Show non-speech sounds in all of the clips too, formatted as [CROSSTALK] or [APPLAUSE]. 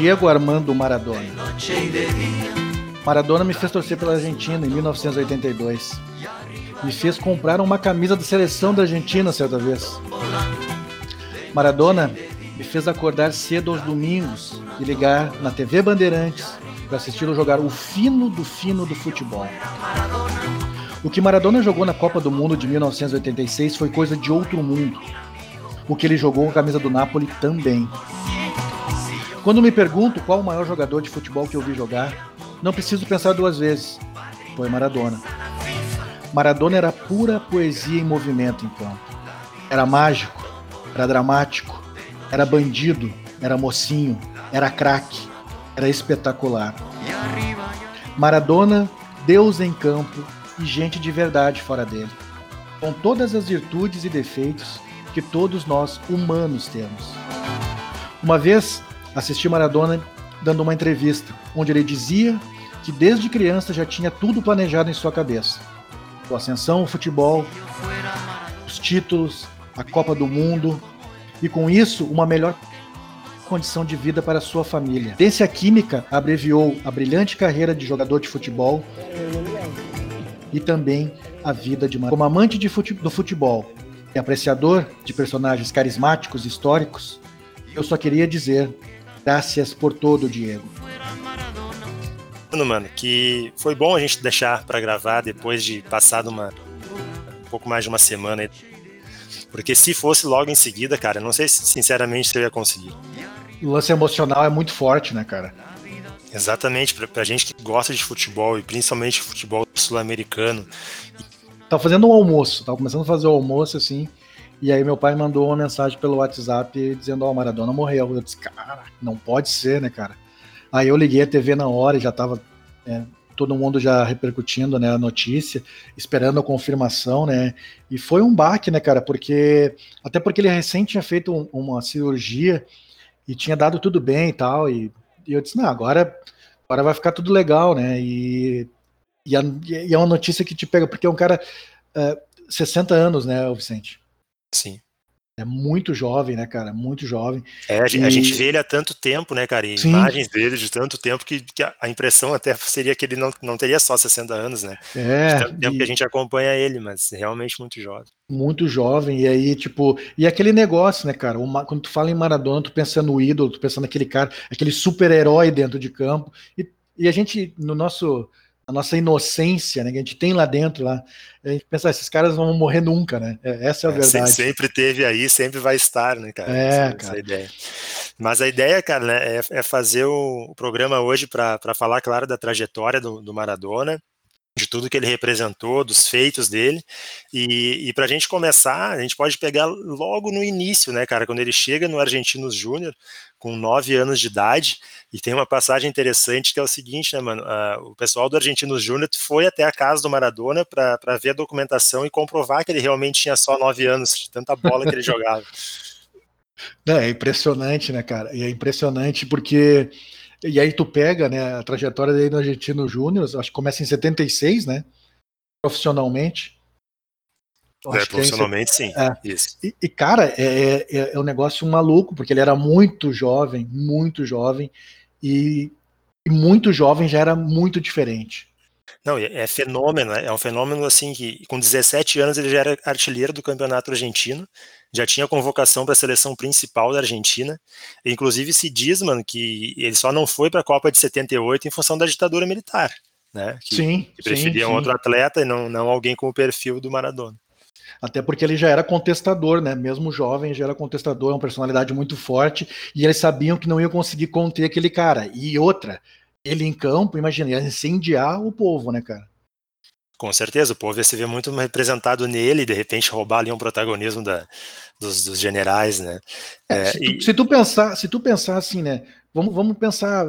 Diego Armando Maradona. Maradona me fez torcer pela Argentina em 1982. Me fez comprar uma camisa da seleção da Argentina certa vez. Maradona me fez acordar cedo aos domingos e ligar na TV Bandeirantes para assisti-lo jogar o fino do fino do futebol. O que Maradona jogou na Copa do Mundo de 1986 foi coisa de outro mundo. O que ele jogou com a camisa do Napoli também. Quando me pergunto qual o maior jogador de futebol que eu vi jogar, não preciso pensar duas vezes. Foi Maradona. Maradona era pura poesia em movimento campo. Era mágico, era dramático, era bandido, era mocinho, era craque, era espetacular. Maradona, Deus em campo e gente de verdade fora dele. Com todas as virtudes e defeitos que todos nós humanos temos. Uma vez assisti Maradona dando uma entrevista, onde ele dizia que desde criança já tinha tudo planejado em sua cabeça: a ascensão, o futebol, os títulos, a Copa do Mundo e com isso uma melhor condição de vida para sua família. Ciência Química abreviou a brilhante carreira de jogador de futebol e também a vida de Maradona. Como amante de fute- do futebol e apreciador de personagens carismáticos e históricos, eu só queria dizer graças por todo, Diego. Mano, mano, que foi bom a gente deixar pra gravar depois de passado uma um pouco mais de uma semana. Porque se fosse logo em seguida, cara, não sei se sinceramente se eu ia conseguir. O lance emocional é muito forte, né, cara? Exatamente, pra, pra gente que gosta de futebol e principalmente futebol sul-americano. Tava fazendo um almoço, tava começando a fazer o almoço assim. E aí meu pai mandou uma mensagem pelo WhatsApp dizendo, ó, o Maradona morreu. Eu disse, cara, não pode ser, né, cara? Aí eu liguei a TV na hora e já tava é, todo mundo já repercutindo né, a notícia, esperando a confirmação, né? E foi um baque, né, cara? Porque. Até porque ele recém tinha feito um- uma cirurgia e tinha dado tudo bem e tal. E, e eu disse, não, agora, agora vai ficar tudo legal, né? E, e, a- e é uma notícia que te pega, porque é um cara. é, 60 anos, né, Vicente? Sim. É muito jovem, né, cara? Muito jovem. É, a, gen- a E- gente vê ele há tanto tempo, né, cara? E Sim. imagens dele de tanto tempo que, que a, a impressão até seria que ele não, não teria só 60 anos, né? É, De tanto tempo e- que a gente acompanha ele, mas realmente muito jovem. muito jovem, e aí, tipo, e aquele negócio, né, cara? uma- quando tu fala em Maradona, tu pensa no ídolo, tu pensa naquele cara, aquele super-herói dentro de campo, e, e a gente, no nosso, a nossa inocência, né, que a gente tem lá dentro, lá, a gente pensa, "Ah, esses caras não vão morrer nunca, né? É, essa é a É, verdade. sempre teve aí, sempre vai estar, né, cara? É, essa, essa cara. ideia. Mas a ideia, cara, né, é, é fazer o, o programa hoje para falar, claro, da trajetória do, do Maradona, de tudo que ele representou, dos feitos dele. E, e para a gente começar, a gente pode pegar logo no início, né, cara, quando ele chega no Argentinos Júnior, com nove anos de idade, e tem uma passagem interessante que é o seguinte, né, mano? ah, o pessoal do Argentinos Júnior foi até a casa do Maradona para ver a documentação e comprovar que ele realmente tinha só nove anos, de tanta bola que ele jogava. [LAUGHS] Não, é impressionante, né, cara? E é impressionante porque. E aí tu pega, né, a trajetória dele no Argentino Júnior, acho que começa em 76, né? Profissionalmente. É, é profissionalmente, sim. É. Isso. E, e, cara, é, é, é um negócio maluco, porque ele era muito jovem, muito jovem, e, e muito jovem já era muito diferente. Não, é fenômeno, é um fenômeno assim que com 17 anos ele já era artilheiro do campeonato argentino, já tinha convocação para a seleção principal da Argentina. Inclusive se diz, mano, que ele só não foi para a Copa de 78 em função da ditadura militar, né? Que, sim, que preferiam sim, sim. outro atleta e não, não alguém com o perfil do Maradona. Até porque ele já era contestador, né? Mesmo jovem, já era contestador, é uma personalidade muito forte, e eles sabiam que não iam conseguir conter aquele cara. E outra, ele em campo, imagina, ia incendiar o povo, né, cara? Com certeza, o povo ia se ver muito representado nele e de repente roubar ali um protagonismo da, dos, dos generais, né? É, É, se, tu, e- se tu pensar, se tu pensar assim, né? Vamos, vamos pensar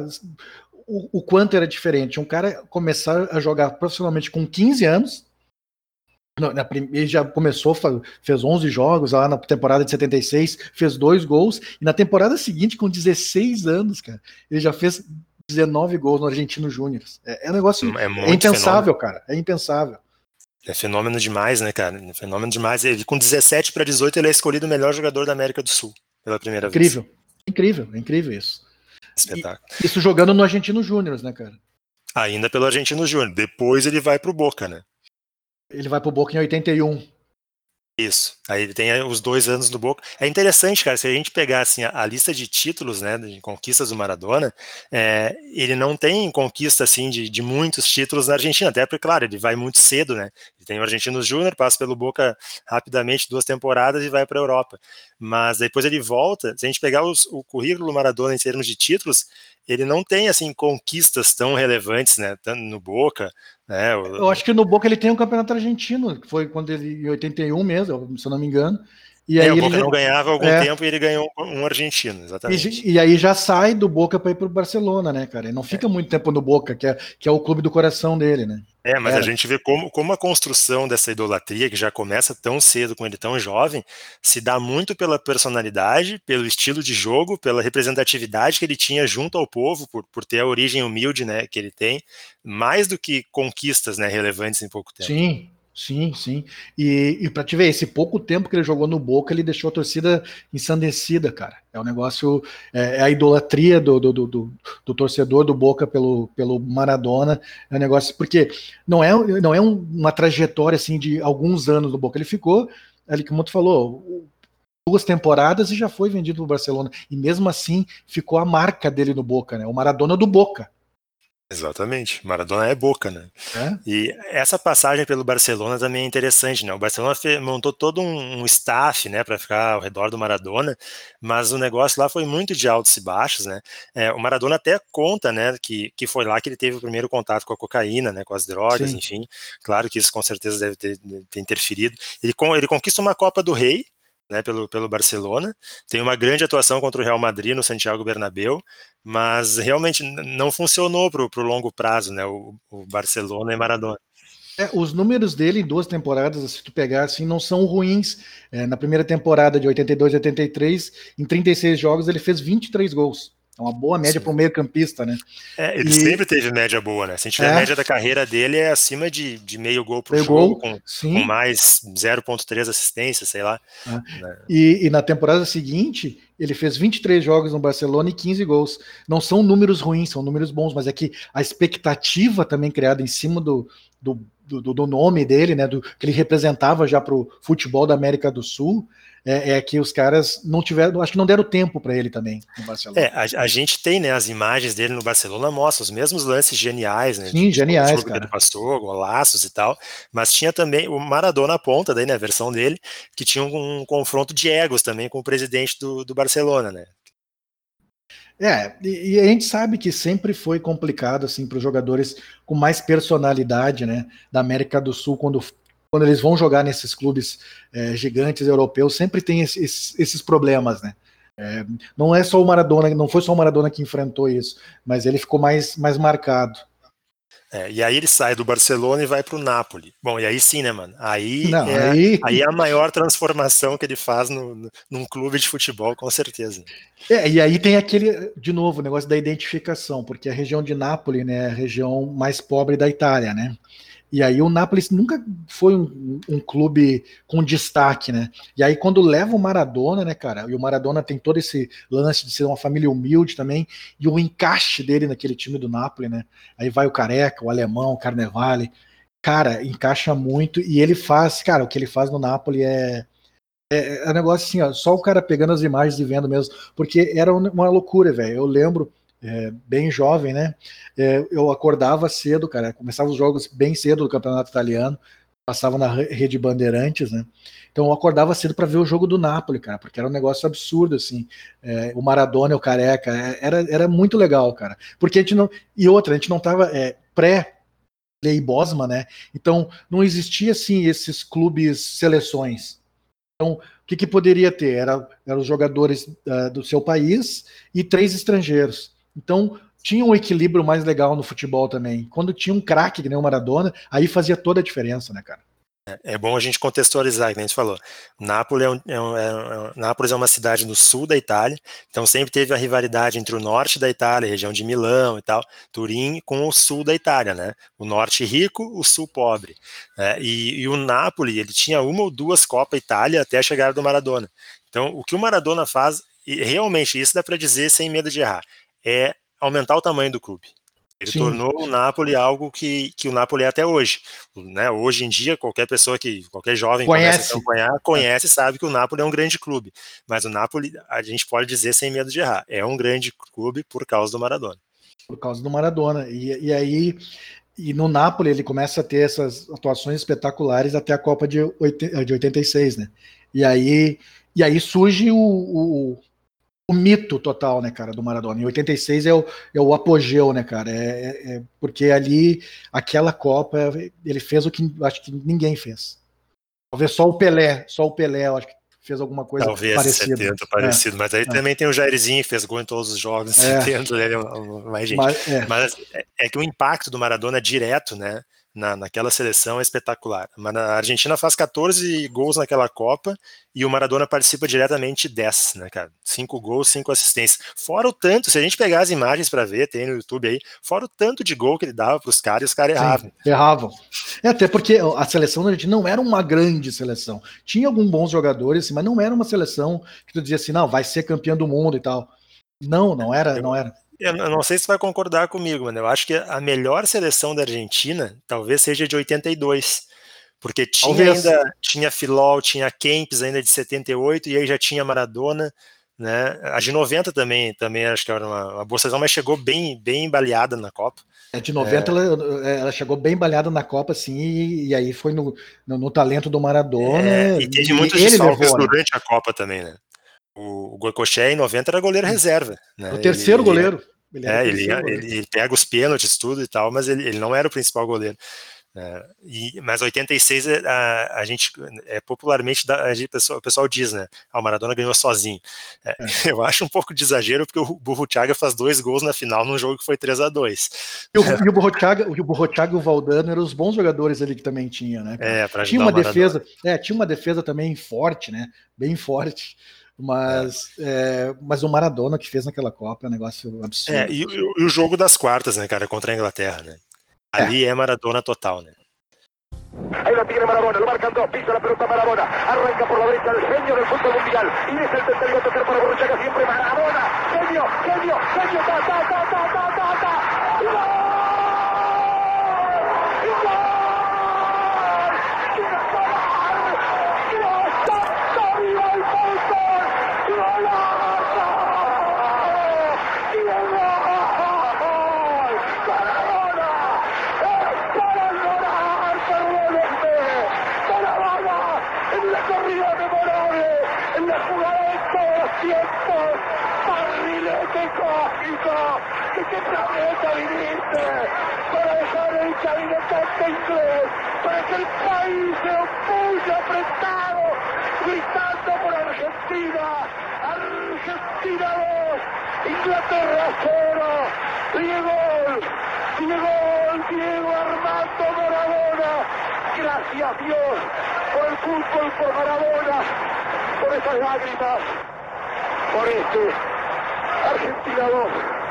o, o quanto era diferente. Um cara começar a jogar profissionalmente com 15 anos ele já começou, fez 11 jogos lá na temporada de 76, fez dois gols, e na temporada seguinte, com 16 anos, cara, ele já fez 19 gols no Argentino Júnior. É, é um negócio é, é impensável, fenômeno. cara. É impensável. É fenômeno demais, né, cara? É fenômeno demais. Ele, com 17 para 18, ele é escolhido o melhor jogador da América do Sul pela primeira incrível. vez. Incrível, incrível, incrível isso. Espetáculo. E, isso jogando no Argentino Júnior, né, cara? Ainda pelo Argentino Júnior. Depois ele vai pro Boca, né? Ele vai pro Boca em 81. Isso. Aí ele tem os dois anos no Boca. É interessante, cara, se a gente pegar assim, a, a lista de títulos, né, de conquistas do Maradona, é, ele não tem conquista assim de, de, muitos títulos na Argentina, até porque, claro, ele vai muito cedo, né? Ele tem o Argentino Júnior, passa pelo Boca rapidamente, duas temporadas e vai para a Europa. Mas depois ele volta. Se a gente pegar os, o currículo do Maradona em termos de títulos, ele não tem assim conquistas tão relevantes, né? No Boca, né? Eu acho que no Boca ele tem um campeonato argentino, que foi quando ele em 81 mesmo, se eu não me engano. E é, aí o Boca ele... não ganhava há algum é. tempo e ele ganhou um argentino, exatamente. E, e aí já sai do Boca para ir para o Barcelona, né, cara? Ele não fica é. muito tempo no Boca, que é, que é o clube do coração dele, né? É, mas Era. a gente vê como, como a construção dessa idolatria, que já começa tão cedo com ele tão jovem, se dá muito pela personalidade, pelo estilo de jogo, pela representatividade que ele tinha junto ao povo, por, por ter a origem humilde né, que ele tem, mais do que conquistas né, relevantes em pouco tempo. Sim, Sim, sim. E, e para te ver, esse pouco tempo que ele jogou no Boca, ele deixou a torcida ensandecida, cara. É um negócio, é, é a idolatria do, do, do, do, torcedor do Boca pelo, pelo Maradona. É um negócio, porque não é, não é um, uma trajetória assim de alguns anos do Boca. Ele ficou, ali como tu falou, duas temporadas e já foi vendido para o Barcelona. E mesmo assim ficou a marca dele no Boca, né? O Maradona do Boca. Exatamente, Maradona é boca, né? É? E essa passagem pelo Barcelona também é interessante, né? O Barcelona montou todo um, staff, né, para ficar ao redor do Maradona, mas o negócio lá foi muito de altos e baixos, né? É, o Maradona até conta, né, que, que foi lá que ele teve o primeiro contato com a cocaína, né, com as drogas, Sim. enfim. Claro que isso com certeza deve ter, ter interferido. Ele, ele conquista uma Copa do Rei, né, pelo, pelo Barcelona. Tem uma grande atuação contra o Real Madrid no Santiago Bernabéu, mas realmente não funcionou para o longo prazo, né, o, o Barcelona e Maradona. É, os números dele em duas temporadas, se tu pegar assim, não são ruins. É, na primeira temporada de 82 e 83, em 36 jogos, ele fez 23 gols. É uma boa média para um meio-campista, né? É, ele e... sempre teve média boa, né? Se a gente é. a média da carreira dele é acima de, de meio gol por meio jogo, gol, com, com, mais 0,3 assistência, sei lá. É. Né? E, e, na temporada seguinte, ele fez 23 jogos no Barcelona e 15 gols. Não são números ruins, são números bons, mas é que a expectativa também criada em cima do, do, do, do nome dele, né? Do que ele representava já para o futebol da América do Sul é, é, que os caras não tiveram, acho que não deram tempo para ele também no Barcelona. É, a, a, gente tem, né, as imagens dele no Barcelona mostra os mesmos lances geniais, né? Sim, de, geniais, o cara. Que ele passou, golaços e tal, mas tinha também o Maradona ponta, daí, né, a versão dele, que tinha um, um confronto de egos também com o presidente do, do Barcelona, né? É, e, e, a gente sabe que sempre foi complicado assim para os jogadores com mais personalidade, né, da América do Sul quando quando eles vão jogar nesses clubes é, gigantes europeus, sempre tem esses, esses problemas, né? É, não é só o Maradona, não foi só o Maradona que enfrentou isso, mas ele ficou mais, mais marcado. É, e aí ele sai do Barcelona e vai para o Napoli. Bom, e aí sim, né, mano? Aí, não, é, aí... aí é a maior transformação que ele faz no, no, num clube de futebol, com certeza. É, e aí tem aquele, de novo, o negócio da identificação, porque a região de Nápoles né, é a região mais pobre da Itália, né? E aí o Napoli nunca foi um, um, clube com destaque, né? E aí quando leva o Maradona, né, cara? E o Maradona tem todo esse lance de ser uma família humilde também, e o encaixe dele naquele time do Napoli, né? Aí vai o Careca, o Alemão, o Carnevale. Cara, encaixa muito e ele faz, cara, o que ele faz no Napoli é é, é um negócio assim, ó, só o cara pegando as imagens e vendo mesmo, porque era uma loucura, velho. Eu lembro é, bem jovem, né? É, eu acordava cedo, cara. Começava os jogos bem cedo do campeonato italiano, passava na rede Bandeirantes, né? Então eu acordava cedo para ver o jogo do Napoli, cara, porque era um negócio absurdo, assim. É, o Maradona, o Careca, é, era, era muito legal, cara. Porque a gente não. E outra, a gente não tava é, pré. Lei Bosma, né? Então não existia assim esses clubes seleções. Então, o que, que poderia ter? Era, eram os jogadores uh, do seu país e três estrangeiros. Então, tinha um equilíbrio mais legal no futebol também. Quando tinha um craque que nem o Maradona, aí fazia toda a diferença, né, cara? É, é bom a gente contextualizar, como a gente falou. Nápoles é, um, é, um, é, um, Nápoles é uma cidade no sul da Itália, então sempre teve a rivalidade entre o norte da Itália, região de Milão e tal, Turim, com o sul da Itália, né? O norte rico, o sul pobre. Né? E, e, o Napoli, ele tinha uma ou duas Copa Itália até a chegada do Maradona. Então, o que o Maradona faz, realmente isso dá para dizer sem medo de errar, é aumentar o tamanho do clube. Ele Sim. tornou o Napoli algo que, que o Napoli é até hoje. Né? Hoje em dia, qualquer pessoa que, qualquer jovem conhece, acompanhar, conhece, sabe que o Napoli é um grande clube. Mas o Napoli, a gente pode dizer sem medo de errar, é um grande clube por causa do Maradona. Por causa do Maradona. E, e aí, e no Napoli ele começa a ter essas atuações espetaculares até a Copa de, 80, de 86, né? E aí, e aí surge o, o o mito total, né, cara, do Maradona. Em 86 é o, é o apogeu, né, cara? É, é, é, porque ali, aquela Copa, ele fez o que acho que ninguém fez. Talvez só o Pelé, só o Pelé, acho que fez alguma coisa Talvez parecida. 70 parecido, é, mas aí é. também tem o Jairzinho, fez gol em todos os jogos, é. 70, ele é mais gente. Mas, é. mas é, é que o impacto do Maradona é direto, né? Na, naquela seleção é espetacular. A Argentina faz 14 gols naquela Copa e o Maradona participa diretamente 10, né, cara? 5 gols, 5 assistências. Fora o tanto, se a gente pegar as imagens para ver, tem no YouTube aí, fora o tanto de gol que ele dava para os caras e os caras erravam. erravam. É, até porque a seleção da Argentina não era uma grande seleção. Tinha alguns bons jogadores, mas não era uma seleção que tu dizia assim, não, vai ser campeão do mundo e tal. Não, não era, não era. Eu não sei se vai concordar comigo, mano. Eu acho que a melhor seleção da Argentina talvez seja de 82. Porque tinha talvez. ainda tinha Filol, tinha Kempis ainda de 78, e aí já tinha Maradona, né? A de 90 também, também acho que era uma, uma boa seleção, mas chegou bem, bem baleada na Copa. É, de 90 é... Ela, ela, chegou bem baleada na Copa, assim, e, e aí foi no, no, no, talento do Maradona. É, e teve muitos desfalques né? durante a Copa também, né? O, o em 90 era goleiro reserva. Né? O terceiro ele, goleiro. Ele, é, ele, ele, ele, pega os pênaltis, tudo e tal, mas ele, não era o principal goleiro. É, e, mas 86 é, a, a gente é popularmente a gente, o, pessoal, diz, né? Ah, o Maradona ganhou sozinho. É, é. [LAUGHS] eu acho um pouco de exagero porque o Burruchaga faz dois gols na final num jogo que foi 3 a 2 E o, [LAUGHS] e o Burruchaga, o Burruchaga e o Valdano eram os bons jogadores ali que também tinha, né? É, tinha uma defesa, é, tinha uma defesa também forte, né? Bem forte. Mas, é. É, mas o Maradona que fez naquela Copa é um negócio absurdo. É, e, e, o jogo das quartas, né, cara, contra a Inglaterra, né? Ali é, é Maradona total, né? Ahí lo tiene Maradona, lo marcan dos, pisa la pelota Maradona, arranca por la derecha el genio del fútbol mundial y es el tercero a tocar para Borruchaga siempre Maradona, genio, genio, genio, ta, ta, ta, ta, ta, ta, ta. ¿De qué planeta viniste? Para dejar el cabinetante inglés, para que el país se opulle apretado, gritando por Argentina. Argentina 2, Inglaterra 0. Diego, Diego, Diego Armando Maradona. Gracias Dios por el fútbol, por Maradona, por esas lágrimas, por este Argentina 2.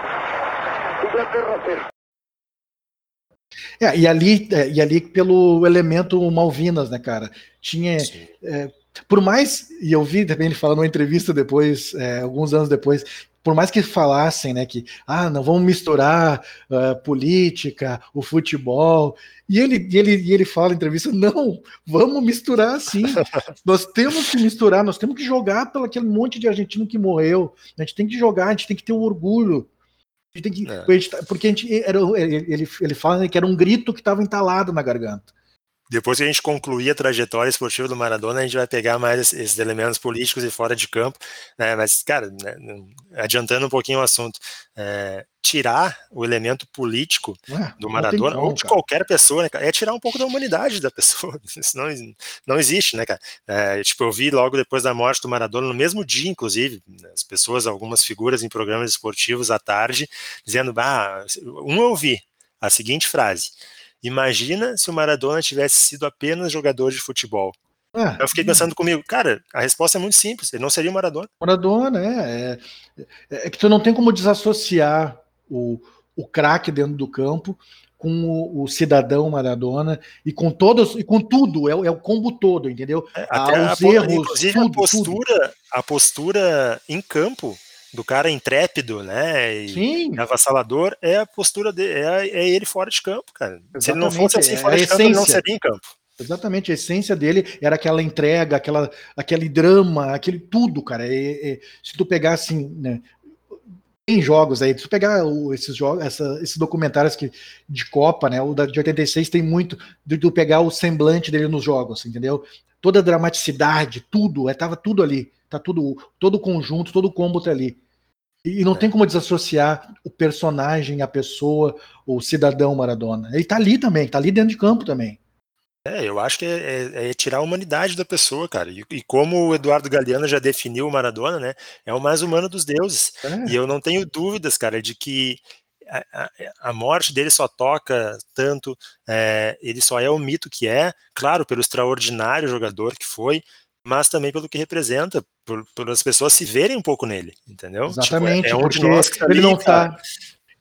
É, e ali, é, e ali pelo elemento Malvinas, né, cara? Tinha. É, por mais, e eu vi também ele falando numa entrevista depois, é, alguns anos depois, por mais que falassem, né, que ah, não vamos misturar uh, política, o futebol, e ele, e ele, e ele fala na entrevista, não, vamos misturar sim, [LAUGHS] nós temos que misturar, nós temos que jogar pelo aquele monte de argentino que morreu, a gente tem que jogar, a gente tem que ter o orgulho, a gente tem que, é. porque a gente, era, ele, ele fala que era um grito que estava entalado na garganta depois que a gente concluir a trajetória esportiva do Maradona, a gente vai pegar mais esses elementos políticos e fora de campo, né? Mas, cara, né, adiantando um pouquinho o assunto, é, tirar o elemento político do Maradona, como, ou de cara. qualquer pessoa, né, é tirar um pouco da humanidade da pessoa. [LAUGHS] Isso não, não existe, né, cara? É, tipo, eu vi logo depois da morte do Maradona, no mesmo dia, inclusive, as pessoas, algumas figuras em programas esportivos à tarde, dizendo, ah, um eu vi a seguinte frase Imagina se o Maradona tivesse sido apenas jogador de futebol. Ah, Eu fiquei pensando comigo, cara, a resposta é muito simples, ele não seria o Maradona. Maradona, é, é, é que tu não tem como desassociar o, o craque dentro do campo com o, o, cidadão Maradona e com todos e com tudo, é, é o combo todo, entendeu? É, até ah, os a, erros, inclusive tudo, a postura, tudo. a postura em campo do cara intrépido, né? E Sim. avassalador é a postura dele, é, é ele fora de campo, cara. Exatamente. Se ele não fosse assim fora de campo, ele não seria em campo. Exatamente, a essência dele era aquela entrega, aquela, aquele drama, aquele tudo, cara. É, é, se tu pegar assim, né, tem jogos aí, se tu pegar o, esses jogos, essa, esses documentários que, de Copa, né? O da, de 86 tem muito de tu pegar o semblante dele nos jogos, entendeu? Toda a dramaticidade, tudo, é, tava tudo ali, tá tudo, todo o conjunto, todo o combo tá ali. E, e não é. tem como desassociar o personagem, a pessoa, o cidadão Maradona. Ele tá ali também, tá ali dentro de campo também. É, eu acho que é, é, é, tirar a humanidade da pessoa, cara. E, e, como o Eduardo Galeano já definiu o Maradona, né? É o mais humano dos deuses. É. E eu não tenho dúvidas, cara, de que a, a, morte dele só toca tanto, é, ele só é o mito que é, claro, pelo extraordinário jogador que foi, mas também pelo que representa, por, por as pessoas se verem um pouco nele, entendeu? Exatamente, tipo, é, é um de nós que tá ele ali, não tá,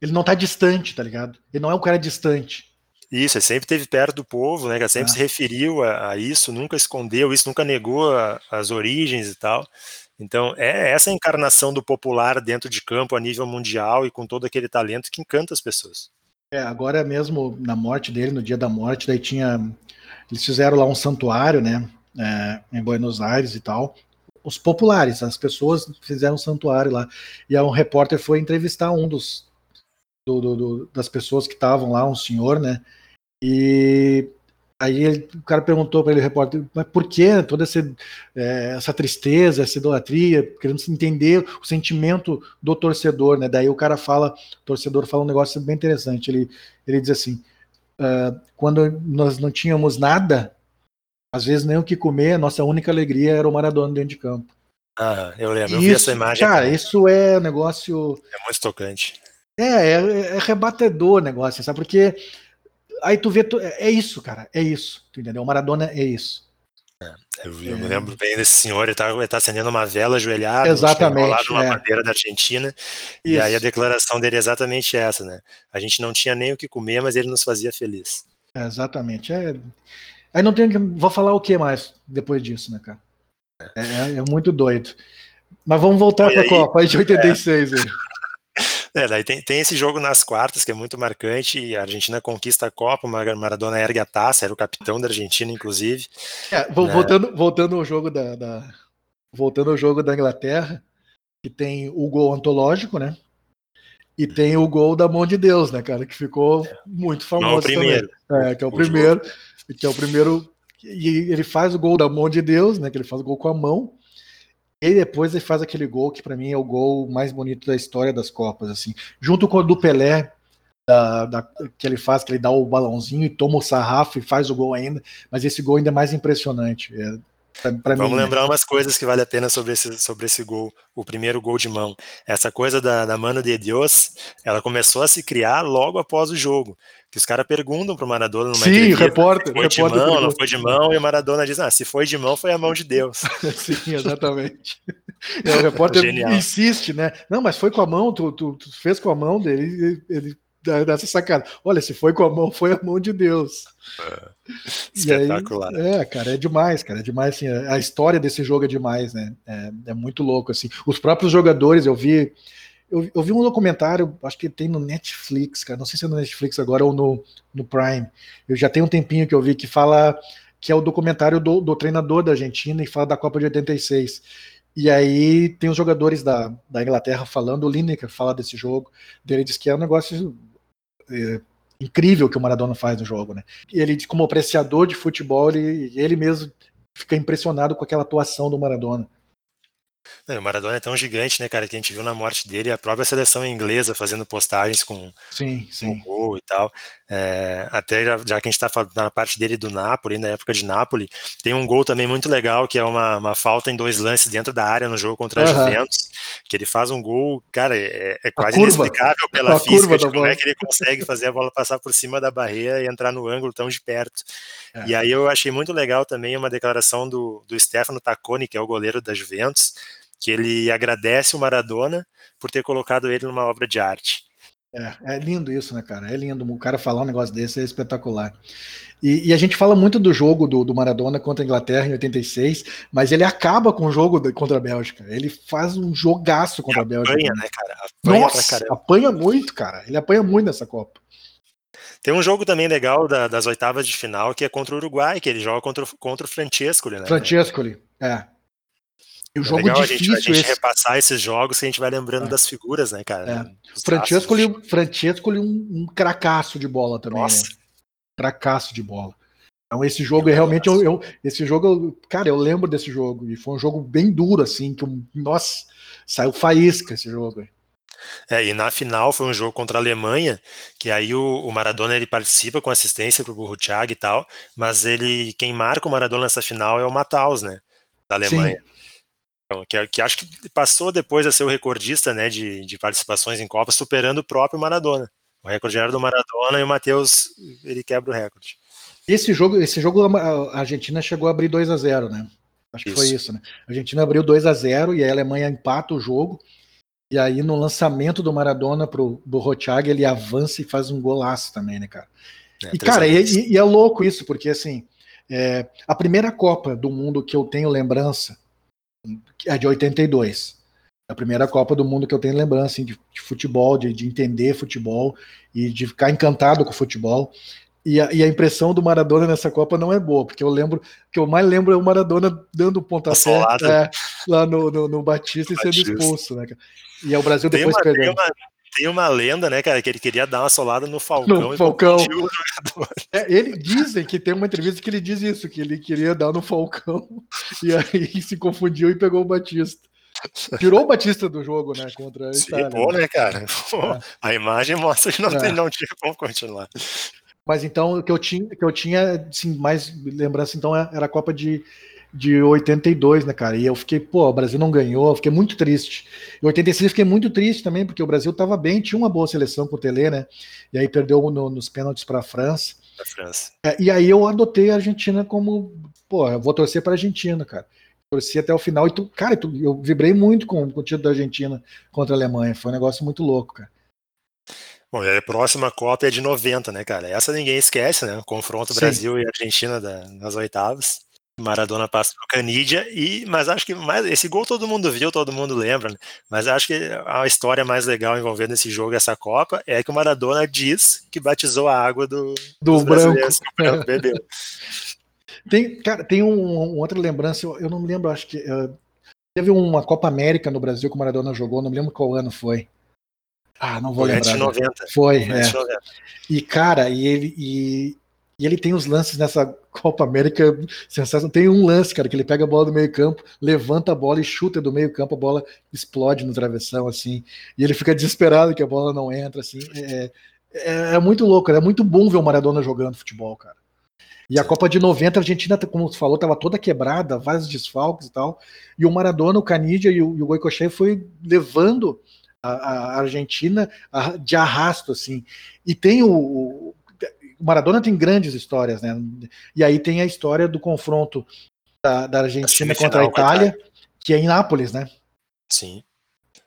ele não tá distante, tá ligado? Ele não é um cara distante. Isso, ele sempre esteve perto do povo, né? Sempre ah. se referiu a, a, isso, nunca escondeu isso, nunca negou a, as origens e tal. Então, é essa encarnação do popular dentro de campo a nível mundial e com todo aquele talento que encanta as pessoas. É, agora mesmo na morte dele, no dia da morte, daí tinha. Eles fizeram lá um santuário, né? É, em Buenos Aires e tal. Os populares, as pessoas fizeram um santuário lá. E aí um repórter foi entrevistar um dos do, do, do, das pessoas que estavam lá, um senhor, né? E aí ele, o cara perguntou para ele, o repórter, mas por que toda essa, é, essa tristeza, essa idolatria, querendo entender o sentimento do torcedor, né? Daí o cara fala, o torcedor fala um negócio bem interessante. Ele, ele diz assim: uh, quando nós não tínhamos nada, às vezes nem o que comer, a nossa única alegria era o Maradona dentro de campo. Ah, eu lembro, eu vi essa imagem. Cara, isso é um negócio. É muito tocante. É, é, é rebatedor o negócio, sabe? Porque aí tu vê, tu, é isso, cara, é isso, tu entendeu? O Maradona é isso. É, eu, eu é. me lembro bem desse senhor, ele tá, ele tá acendendo uma vela ajoelhada, exatamente, lá uma é. bandeira da Argentina, isso. e aí a declaração dele é exatamente essa, né? A gente não tinha nem o que comer, mas ele nos fazia feliz. É, exatamente. É... Aí não tenho que. Vou falar o que mais depois disso, né, cara? É, é, é muito doido. Mas vamos voltar para a Copa de 86. É. É, daí tem, tem esse jogo nas quartas que é muito marcante. A Argentina conquista a Copa, Maradona ergue a taça, era o capitão da Argentina, inclusive. É, né? voltando, voltando ao jogo da, da, voltando ao jogo da Inglaterra, que tem o gol antológico, né? E tem o gol da mão de Deus, né, cara? Que ficou é. muito famoso. Não, o primeiro. Também. É, que é o, o primeiro. Jogo. Que é o primeiro. E ele faz o gol da mão de Deus, né? Que ele faz o gol com a mão. E depois ele faz aquele gol que para mim é o gol mais bonito da história das Copas, assim, junto com o do Pelé, da, da, que ele faz, que ele dá o balãozinho e toma o sarrafo e faz o gol ainda, mas esse gol ainda é mais impressionante. É, Pra, pra Vamos mim, né? lembrar né? umas coisas que vale a pena sobre esse, sobre esse gol, o primeiro gol de mão. Essa coisa da, da mano de Deus, ela começou a se criar logo após o jogo. Que os caras perguntam pro Maradona numa Sim, repórter, foi repórter de mão, não foi de mão, e o Maradona diz, ah, se foi de mão, foi a mão de Deus. [LAUGHS] Sim, exatamente. É, o repórter Genial. insiste, né? Não, mas foi com a mão, tu, tu, tu fez com a mão dele, ele, ele dessa sacada. Olha, se foi com a mão, foi a mão de Deus. É, espetacular. Aí, é, cara, é demais, cara. É demais, assim, a história desse jogo é demais, né? É, é muito louco, assim. Os próprios jogadores, eu vi. Eu, eu, vi um documentário, acho que tem no Netflix, cara. Não sei se é no Netflix agora ou no, no Prime. Eu já tenho um tempinho que eu vi que fala que é o documentário do, do treinador da Argentina e fala da Copa de 86. E aí tem os jogadores da, da Inglaterra falando, o Lineker fala desse jogo, ele diz que é um negócio é, incrível que o Maradona faz no jogo, né? E ele, como apreciador de futebol, ele, ele mesmo fica impressionado com aquela atuação do Maradona. O Maradona é tão gigante, né, cara, que a gente viu na morte dele a própria seleção inglesa fazendo postagens com, sim, sim. com gol e tal. É, até já, já, que a gente está falando na parte dele do Napoli, na época de Napoli, tem um gol também muito legal, que é uma, uma falta em dois lances dentro da área no jogo contra a uhum. Juventus, que ele faz um gol, cara, é, é quase inexplicável pela a física de como é que ele consegue fazer a bola passar por cima da barreira e entrar no ângulo tão de perto. É. E aí eu achei muito legal também uma declaração do, do Stefano Tacconi, que é o goleiro da Juventus, que ele agradece o Maradona por ter colocado ele numa obra de arte. É, é lindo isso, né, cara? É lindo. O cara falar um negócio desse é espetacular. E, e a gente fala muito do jogo do, do, Maradona contra a Inglaterra em 86, mas ele acaba com o jogo contra a Bélgica. Ele faz um jogaço contra a Bélgica. Apanha, né, cara? Apanha Nossa, apanha muito, cara. Ele apanha muito nessa Copa. Tem um jogo também legal da, das oitavas de final que é contra o Uruguai, que ele joga contra, contra o Francescoli, né? Francescoli, é. O é jogo legal difícil a gente, a gente repassar esses jogos e a gente vai lembrando é. das figuras, né, cara? É. Francesco, ali, Francesco ali um, um cracaço de bola também, Nossa. né? Cracaço de bola. Então esse jogo é realmente eu, eu, esse jogo, cara, eu lembro desse jogo e foi um jogo bem duro assim, que nossa, saiu faísca esse jogo. É, e na final foi um jogo contra a Alemanha, que aí o, o Maradona ele participa com assistência pro Burro Thiago e tal, mas ele quem marca o Maradona nessa final é o Mataus, né, da Alemanha. Sim. Então, que, que, acho que passou depois a ser o recordista né, de, de participações em Copa, superando o próprio Maradona. O recorde era do Maradona e o Matheus ele quebra o recorde. Esse jogo, esse jogo a Argentina chegou a abrir 2 a 0 né? Acho que isso. foi isso, né? A Argentina abriu 2 a 0 e a Alemanha empata o jogo. E aí, no lançamento do Maradona pro Borrochaga, ele avança e faz um golaço também, né, cara? É, e, cara, e, e, é louco isso, porque assim, é, a primeira Copa do Mundo que eu tenho lembrança é de 82. A primeira Copa do Mundo que eu tenho lembrança assim, de, de, futebol, de, de, entender futebol e de ficar encantado com o futebol. E a, e a, impressão do Maradona nessa Copa não é boa, porque eu lembro, que eu mais lembro é o Maradona dando pontapé é, lá no, no, no Batista e sendo expulso, né? E é o Brasil depois uma, perdendo. Tem uma, tem uma lenda, né, cara, que ele queria dar uma solada no Falcão. No Falcão. É, ele dizem que tem uma entrevista que ele diz isso, que ele queria dar no Falcão e aí [LAUGHS] se confundiu e pegou o Batista. Tirou o Batista do jogo, né? Contra a Sim, Itália. Pô, né, cara? Pô, é. A imagem mostra que não, é. tem, não tinha como continuar. Mas então o que eu tinha, que eu tinha assim, mais lembrança então era a Copa de, de 82, né, cara? E eu fiquei, pô, o Brasil não ganhou, eu fiquei muito triste. Em 86 eu fiquei muito triste também, porque o Brasil tava bem, tinha uma boa seleção com o Tele, né? E aí perdeu no, nos pênaltis para a França. A França. É, e aí eu adotei a Argentina como, pô, eu vou torcer para a Argentina, cara. Torci até o final e tu, cara, tu, eu vibrei muito com, com o título da Argentina contra a Alemanha. Foi um negócio muito louco, cara. Bom, a próxima Copa é de 90, né, cara? Essa ninguém esquece, né? O confronto Sim. Brasil e Argentina da, nas oitavas. Maradona passa pro Canidia, e, mas acho que mais, esse gol todo mundo viu, todo mundo lembra, né? mas acho que a história mais legal envolvendo esse jogo, essa Copa, é que o Maradona diz que batizou a água do, do branco. Que o branco [LAUGHS] bebeu. tem, cara, tem um, um, outra lembrança, eu, eu, não me lembro, acho que uh, teve uma Copa América no Brasil que o Maradona jogou, não me lembro qual ano foi. Ah, não vou foi lembrar. 90. Foi, é. 90. E cara, e ele e, e ele tem os lances nessa [LAUGHS] Copa América sensacional. Tem um lance, cara, que ele pega a bola do meio-campo, levanta a bola e chuta do meio-campo, a bola explode no travessão, assim. E ele fica desesperado que a bola não entra, assim. É, é, é muito louco, é muito bom ver o Maradona jogando futebol, cara. E a Copa de 90, a Argentina, como você falou, estava toda quebrada, vários desfalques e tal. E o Maradona, o Canidia e o, e o foi levando a, a Argentina de arrasto, assim. E tem o, o Maradona tem grandes histórias, né? E aí tem a história do confronto da, da Argentina contra a Itália, que é em Nápoles, né? Sim.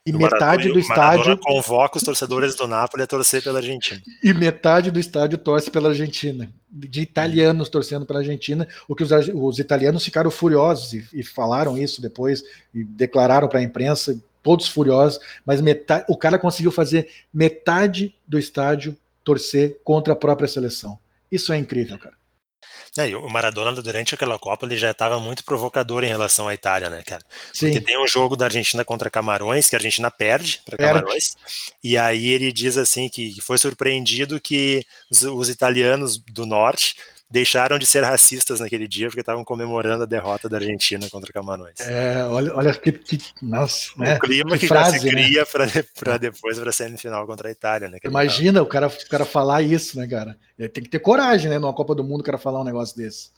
E do metade Maradona, do estádio. convoca os torcedores do Nápoles a torcer pela Argentina. E metade do estádio torce pela Argentina. De italianos torcendo pela Argentina, o que os, os italianos ficaram furiosos e, e, falaram isso depois, e declararam para a imprensa, todos furiosos, mas metade, o cara conseguiu fazer metade do estádio torcer contra a própria seleção. Isso é incrível, cara. É, o Maradona, durante aquela Copa, ele já estava muito provocador em relação à Itália, né, cara? Sim. Porque tem um jogo da Argentina contra Camarões, que a Argentina perde para Camarões, e aí ele diz assim que foi surpreendido que os, os italianos do norte deixaram de ser racistas naquele dia porque estavam comemorando a derrota da Argentina contra Camarões. É, olha, olha que, que nossa, o né? clima que que, frase, já se cria né? para depois para a semifinal contra a Itália, né? Imagina o cara, o cara falar isso, né, cara? Ele tem que ter coragem, né, numa Copa do Mundo, o cara falar um negócio desse.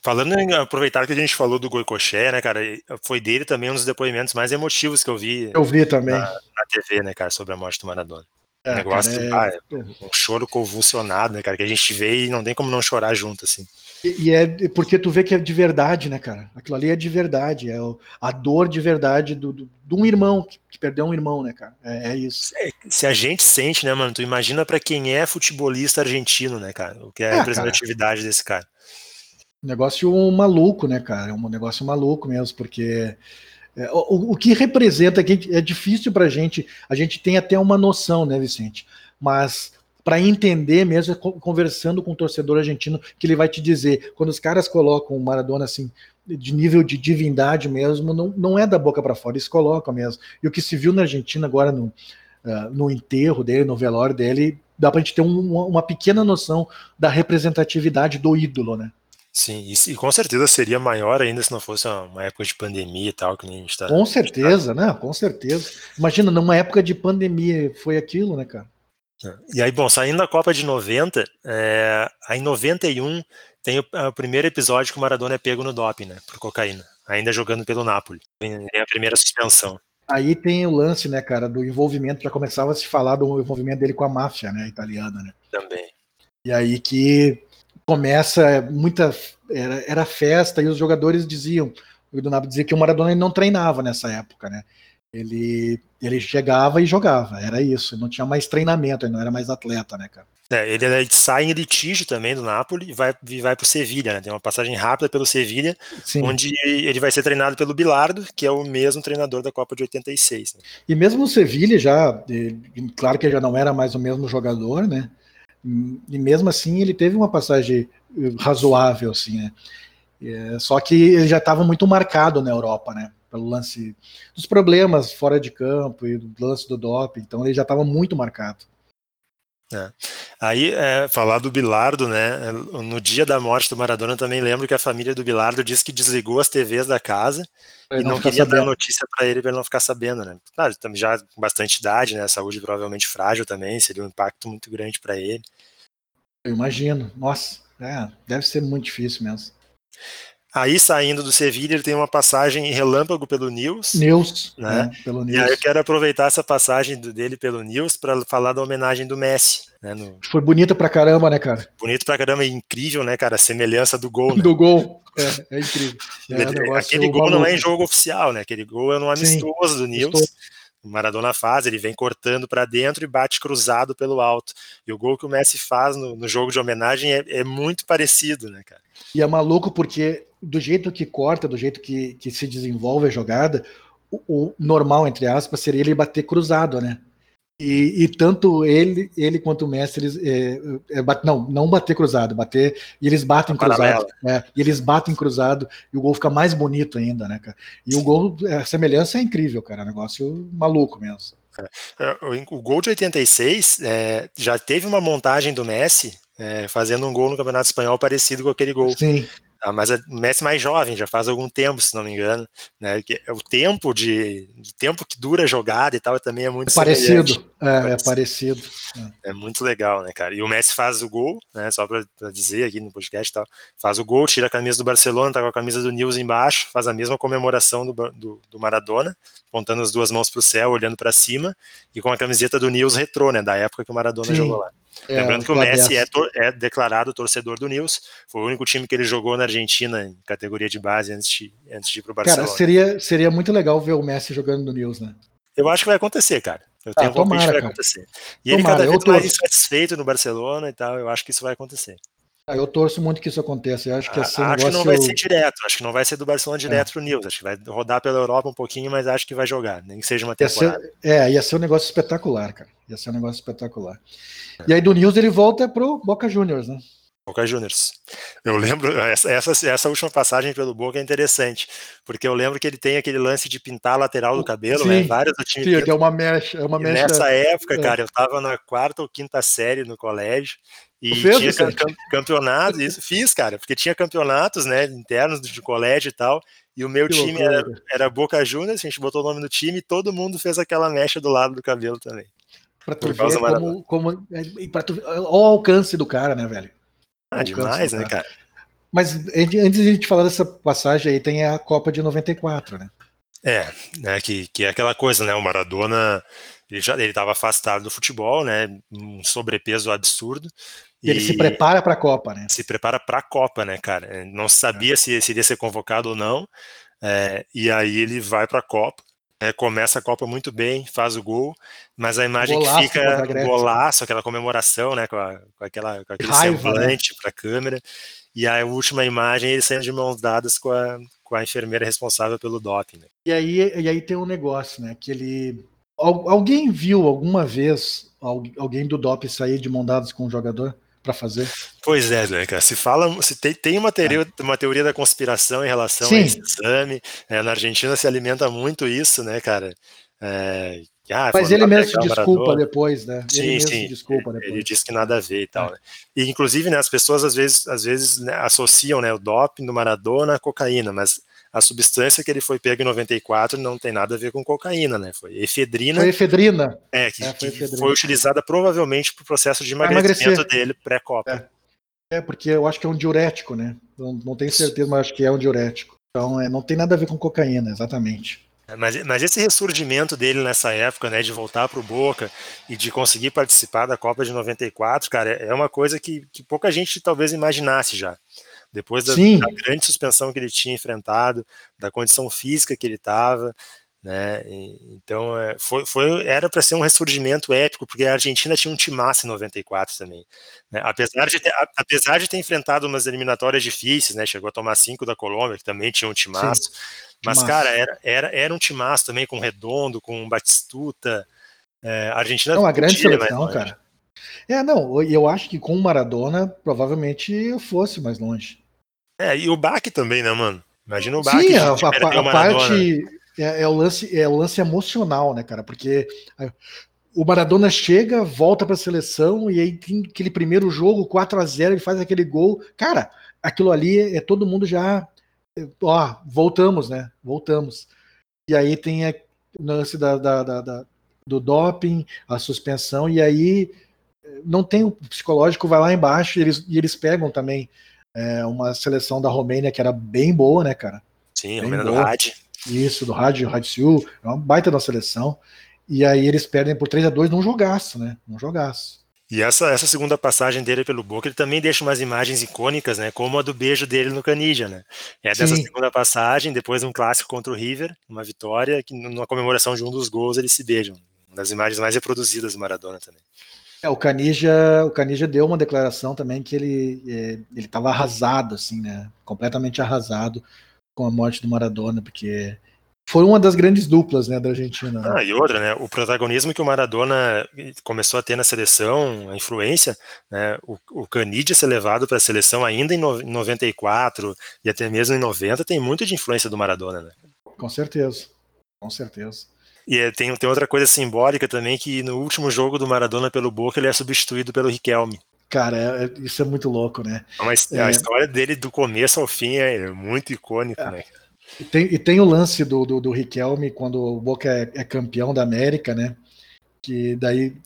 Falando em aproveitar que a gente falou do Goicoché, né, cara, foi dele também um dos depoimentos mais emotivos que eu vi. Eu vi também. Na, na TV, né, cara, sobre a morte do Maradona. É, negócio, cara, é... ah, um choro convulsionado, né, cara, que a gente vê e não tem como não chorar junto, assim. E, e é porque tu vê que é de verdade, né, cara? Aquilo ali é de verdade, é a dor de verdade do, do, de um irmão que, que, perdeu um irmão, né, cara? É, é isso. É, se a gente sente, né, mano, tu imagina para quem é futebolista argentino, né, cara? O que é a representatividade cara. desse cara. Negócio maluco, né, cara? É um negócio maluco mesmo, porque é, o, o, que representa que é difícil para a gente, a gente tem até uma noção, né, Vicente? Mas para entender mesmo, conversando com o torcedor argentino, que ele vai te dizer, quando os caras colocam o Maradona assim, de nível de divindade mesmo, não, não é da boca para fora, eles colocam mesmo. E o que se viu na Argentina agora no, uh, no enterro dele, no velório dele, dá para a gente ter um, uma pequena noção da representatividade do ídolo, né? Sim, e, e, com certeza seria maior ainda se não fosse uma época de pandemia e tal, que nem a gente tá. Com certeza, tá... né? Com certeza. Imagina, numa época de pandemia foi aquilo, né, cara? É. E aí, bom, saindo da Copa de 90, é, aí em 91 tem o, o, primeiro episódio que o Maradona é pego no doping, né, por cocaína, ainda jogando pelo Napoli. Tem a primeira suspensão. Aí tem o lance, né, cara, do envolvimento, já começava a se falar do envolvimento dele com a máfia, né, italiana, né. Também. E aí que começa muita era, era festa e os jogadores diziam, o Donato dizia que o Maradona não treinava nessa época, né? Ele ele chegava e jogava, era isso, não tinha mais treinamento, ele não era mais atleta, né, cara? É, ele, ele, sai em litígio também do Napoli e vai, e vai para o Sevilha, né? Tem uma passagem rápida pelo Sevilha, onde ele vai ser treinado pelo Bilardo, que é o mesmo treinador da Copa de 86. Né? E mesmo o Sevilha já, claro que ele já não era mais o mesmo jogador, né? E mesmo assim ele teve uma passagem razoável, assim, né? É, só que ele já estava muito marcado na Europa, né? Pelo lance dos problemas fora de campo e do lance do doping, então ele já estava muito marcado. É. Aí, é, falar do Bilardo, né? No dia da morte do Maradona, também lembro que a família do Bilardo disse que desligou as TVs da casa e não, não queria sabendo. dar notícia para ele para ele não ficar sabendo, né? Claro, já com bastante idade, né? Saúde provavelmente frágil também, seria um impacto muito grande para ele. Eu imagino, nossa, é, deve ser muito difícil mesmo. Aí, saindo do Sevilha, ele tem uma passagem em relâmpago pelo News. News, né? É, pelo News. E aí eu quero aproveitar essa passagem dele pelo News para falar da homenagem do Messi. Né, no... Foi bonita pra caramba, né, cara? Bonito pra caramba e incrível, né, cara? A semelhança do gol. Né? Do gol, é, é incrível. É, Aquele gol maluco. não é em jogo oficial, né? Aquele gol é no amistoso Sim, do News. Estou... Maradona faz, ele vem cortando para dentro e bate cruzado pelo alto. E o gol que o Messi faz no, no jogo de homenagem é, é, muito parecido, né, cara? E é maluco porque do jeito que corta, do jeito que, que se desenvolve a jogada, o, o normal, entre aspas, seria ele bater cruzado, né? E, e, tanto ele, ele quanto o mestre, eles, é, é, não, não bater cruzado, bater, e eles batem cruzado. É, e eles batem cruzado, e o gol fica mais bonito ainda, né, cara? E o gol, a semelhança é incrível, cara, é um negócio maluco mesmo. É, o gol de 86 é, já teve uma montagem do Messi é, fazendo um gol no Campeonato Espanhol parecido com aquele gol. Sim. Ah, mas o Messi mais jovem, já faz algum tempo, se não me engano, né? Que é o tempo de o tempo que dura a jogada e tal também é muito é parecido, é, é, parecido. É. é. muito legal, né, cara? E o Messi faz o gol, né? Só para dizer aqui no podcast, tal, faz o gol, tira a camisa do Barcelona, tá com a camisa do Nils embaixo, faz a mesma comemoração do, do, do Maradona, apontando as duas mãos para o céu, olhando para cima, e com a camiseta do Nils retrô, né? Da época que o Maradona Sim. jogou lá. É, Lembrando que o Messi é, é, declarado torcedor do Nils, foi o único time que ele jogou na Argentina em categoria de base antes de, antes de ir para o Barcelona. Cara, seria, seria muito legal ver o Messi jogando no Nils, né? Eu acho que vai acontecer, cara. Eu tenho ah, tomara, que vai cara. acontecer. E tomara, ele cada vez mais insatisfeito no Barcelona e tal, eu acho que isso vai acontecer. Ah, eu torço muito que isso aconteça. Eu acho que, assim, acho que não vai ser direto. Acho que não vai ser do Barcelona direto é. pro Nils. Acho que vai rodar pela Europa um pouquinho, mas acho que vai jogar, nem que seja uma temporada. Ia ser, é, ia ser um negócio espetacular, cara. Ia ser um negócio espetacular. É. E aí do Nils ele volta pro Boca Juniors, né? Boca Juniors. Eu lembro, [LAUGHS] essa, essa, essa, última passagem pelo Boca é interessante, porque eu lembro que ele tem aquele lance de pintar a lateral do cabelo, né? sim, né? Várias do time. Sim, é uma mecha. É uma mecha nessa época, é. cara, eu tava na quarta ou quinta série no colégio e fez, tinha campeonatos, isso fiz, cara, porque tinha campeonatos, né, internos de colégio e tal, e o meu que time era, era, Boca Juniors, a gente botou o nome do time e todo mundo fez aquela mecha do lado do cabelo também. Pra tu ver como, como, é, pra tu, olha o alcance do cara, né, velho? Ah, demais, né, cara? Mas antes de a gente falar dessa passagem aí, tem a Copa de 94, né? É, né, que, que é aquela coisa, né? O Maradona ele já ele estava afastado do futebol, né? Um sobrepeso absurdo. E ele se prepara para a Copa, né? Se prepara para a Copa, né, cara? Não sabia é. se, se iria ser convocado ou não. É, e aí ele vai para a Copa. É, começa a Copa muito bem, faz o gol, mas a imagem golaço, que fica golaço, aquela comemoração, né, com, a, com aquela, com aquele Raiva, semblante né? para a câmera, e a última imagem ele saindo de mãos dadas com a, com a enfermeira responsável pelo doping. Né? E aí, e aí tem um negócio, né, que ele alguém viu alguma vez alguém do doping sair de mãos dadas com um jogador? Para fazer. Pois é, né, cara? Se fala, se tem, tem uma, teoria, é. uma teoria da conspiração em relação Sim. a esse exame. É, na Argentina se alimenta muito isso, né, cara? É, ah, Mas ele mesmo se desculpa depois, né? Sim, ele sim. desculpa depois. Ele diz que nada a ver e tal. É. Né? E inclusive, né, as pessoas às vezes, às vezes né, associam né, o doping do Maradona à cocaína, mas a substância que ele foi pego em 94 não tem nada a ver com cocaína, né? Foi efedrina. Foi efedrina. É, que, é, foi, que foi, utilizada provavelmente para o processo de emagrecimento dele pré-copa. É. é. porque eu acho que é um diurético, né? Não, não tenho certeza, mas acho que é um diurético. Então, é, não tem nada a ver com cocaína, exatamente. É, mas, mas esse ressurgimento dele nessa época, né, de voltar para o Boca e de conseguir participar da Copa de 94, cara, é uma coisa que, que pouca gente talvez imaginasse já depois da, da, grande suspensão que ele tinha enfrentado, da condição física que ele estava, né? então é, foi, foi era para ser um ressurgimento épico, porque a Argentina tinha um timaço em 94 também. Né? Apesar, de ter, apesar de ter enfrentado umas eliminatórias difíceis, né? Chegou a tomar cinco da Colômbia, que também tinha um timaço. Sim. Mas, cara, era, era, era um timaço também com Redondo, com Batistuta. É, a Argentina. É uma grande seleção, cara. É, não, eu acho que com o Maradona provavelmente eu fosse mais longe. É, e o Bach também, né, mano? Imagina o Bach. Sim, a, a, a parte é, é, o lance, é o lance emocional, né, cara? Porque o Maradona chega, volta para a seleção e aí tem aquele primeiro jogo, 4 a 0 ele faz aquele gol. Cara, aquilo ali é, é todo mundo já. É, ó, voltamos, né? Voltamos. E aí tem o lance da, da, da, da, do doping, a suspensão, e aí não tem o psicológico, vai lá embaixo e eles, e eles pegam também é, uma seleção da Romênia que era bem boa, né, cara? Sim, a Romênia do Rádio. Isso, do Rádio, Rádio Sul, é uma baita da seleção. E aí eles perdem por 3 a 2 num jogaço, né? Num jogaço. E essa, essa segunda passagem dele pelo Boca, ele também deixa umas imagens icônicas, né? Como a do beijo dele no Canidia, né? É dessa Sim. segunda passagem, depois um clássico contra o River, uma vitória, que numa comemoração de um dos gols eles se beijam. Uma das imagens mais reproduzidas do Maradona também. É, o Canija, o Canija deu uma declaração também que ele é, ele estava arrasado, assim, né? Completamente arrasado com a morte do Maradona, porque foi uma das grandes duplas, né, da Argentina. Né? Ah, e outra, né? O protagonismo que o Maradona começou a ter na seleção, a influência, né? O, o Canidia ser levado para a seleção ainda em 94 e até mesmo em 90 tem muito de influência do Maradona, né? Com certeza, com certeza. E é, tem, tem outra coisa simbólica também, que no último jogo do Maradona pelo Boca, ele é substituído pelo Riquelme. Cara, é, é isso é muito louco, né? Mas é. a história dele do começo ao fim é muito icônica, é. né? E tem, e tem o lance do, do, do Riquelme quando o Boca é, é campeão da América, né? Que daí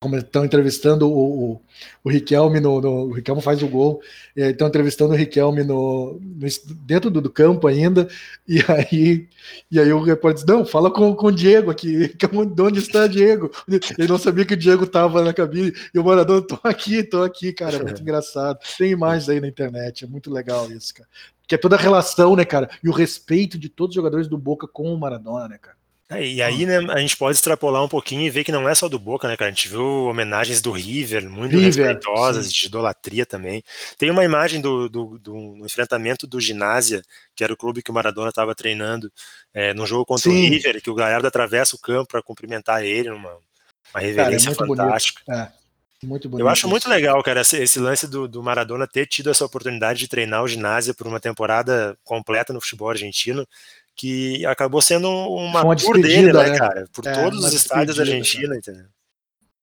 como estão entrevistando o, o, o Riquelme no, no, O Riquelme faz o gol, estão entrevistando o Riquelme no, no dentro do, do, campo ainda, e [LAUGHS] aí, e aí o repórter diz: Não, fala com, com o Diego aqui, de onde está Diego? Ele não sabia que o Diego estava na cabine, e o Maradona, tô aqui, tô aqui, cara, é muito [LAUGHS] engraçado. Tem imagens aí na internet, é muito legal isso, cara. Que é toda a relação, né, cara? E o respeito de todos os jogadores do Boca com o Maradona, né, cara? É, e aí, né, a gente pode extrapolar um pouquinho e ver que não é só do Boca, né, cara? A gente viu homenagens do River, muito River, respeitosas, sim. de idolatria também. Tem uma imagem do, do, do, enfrentamento do Ginásia, que era o clube que o Maradona estava treinando, é, num jogo contra sim. o River, que o Galhardo atravessa o campo para cumprimentar ele, numa uma reverência cara, é fantástica. É. Muito bonito. Eu acho muito legal, cara, esse, esse lance do, do, Maradona ter tido essa oportunidade de treinar o ginásio por uma temporada completa no futebol argentino, que acabou sendo uma, uma tour dele, né, né, cara? Por é, todos os estádios da Argentina, cara. entendeu?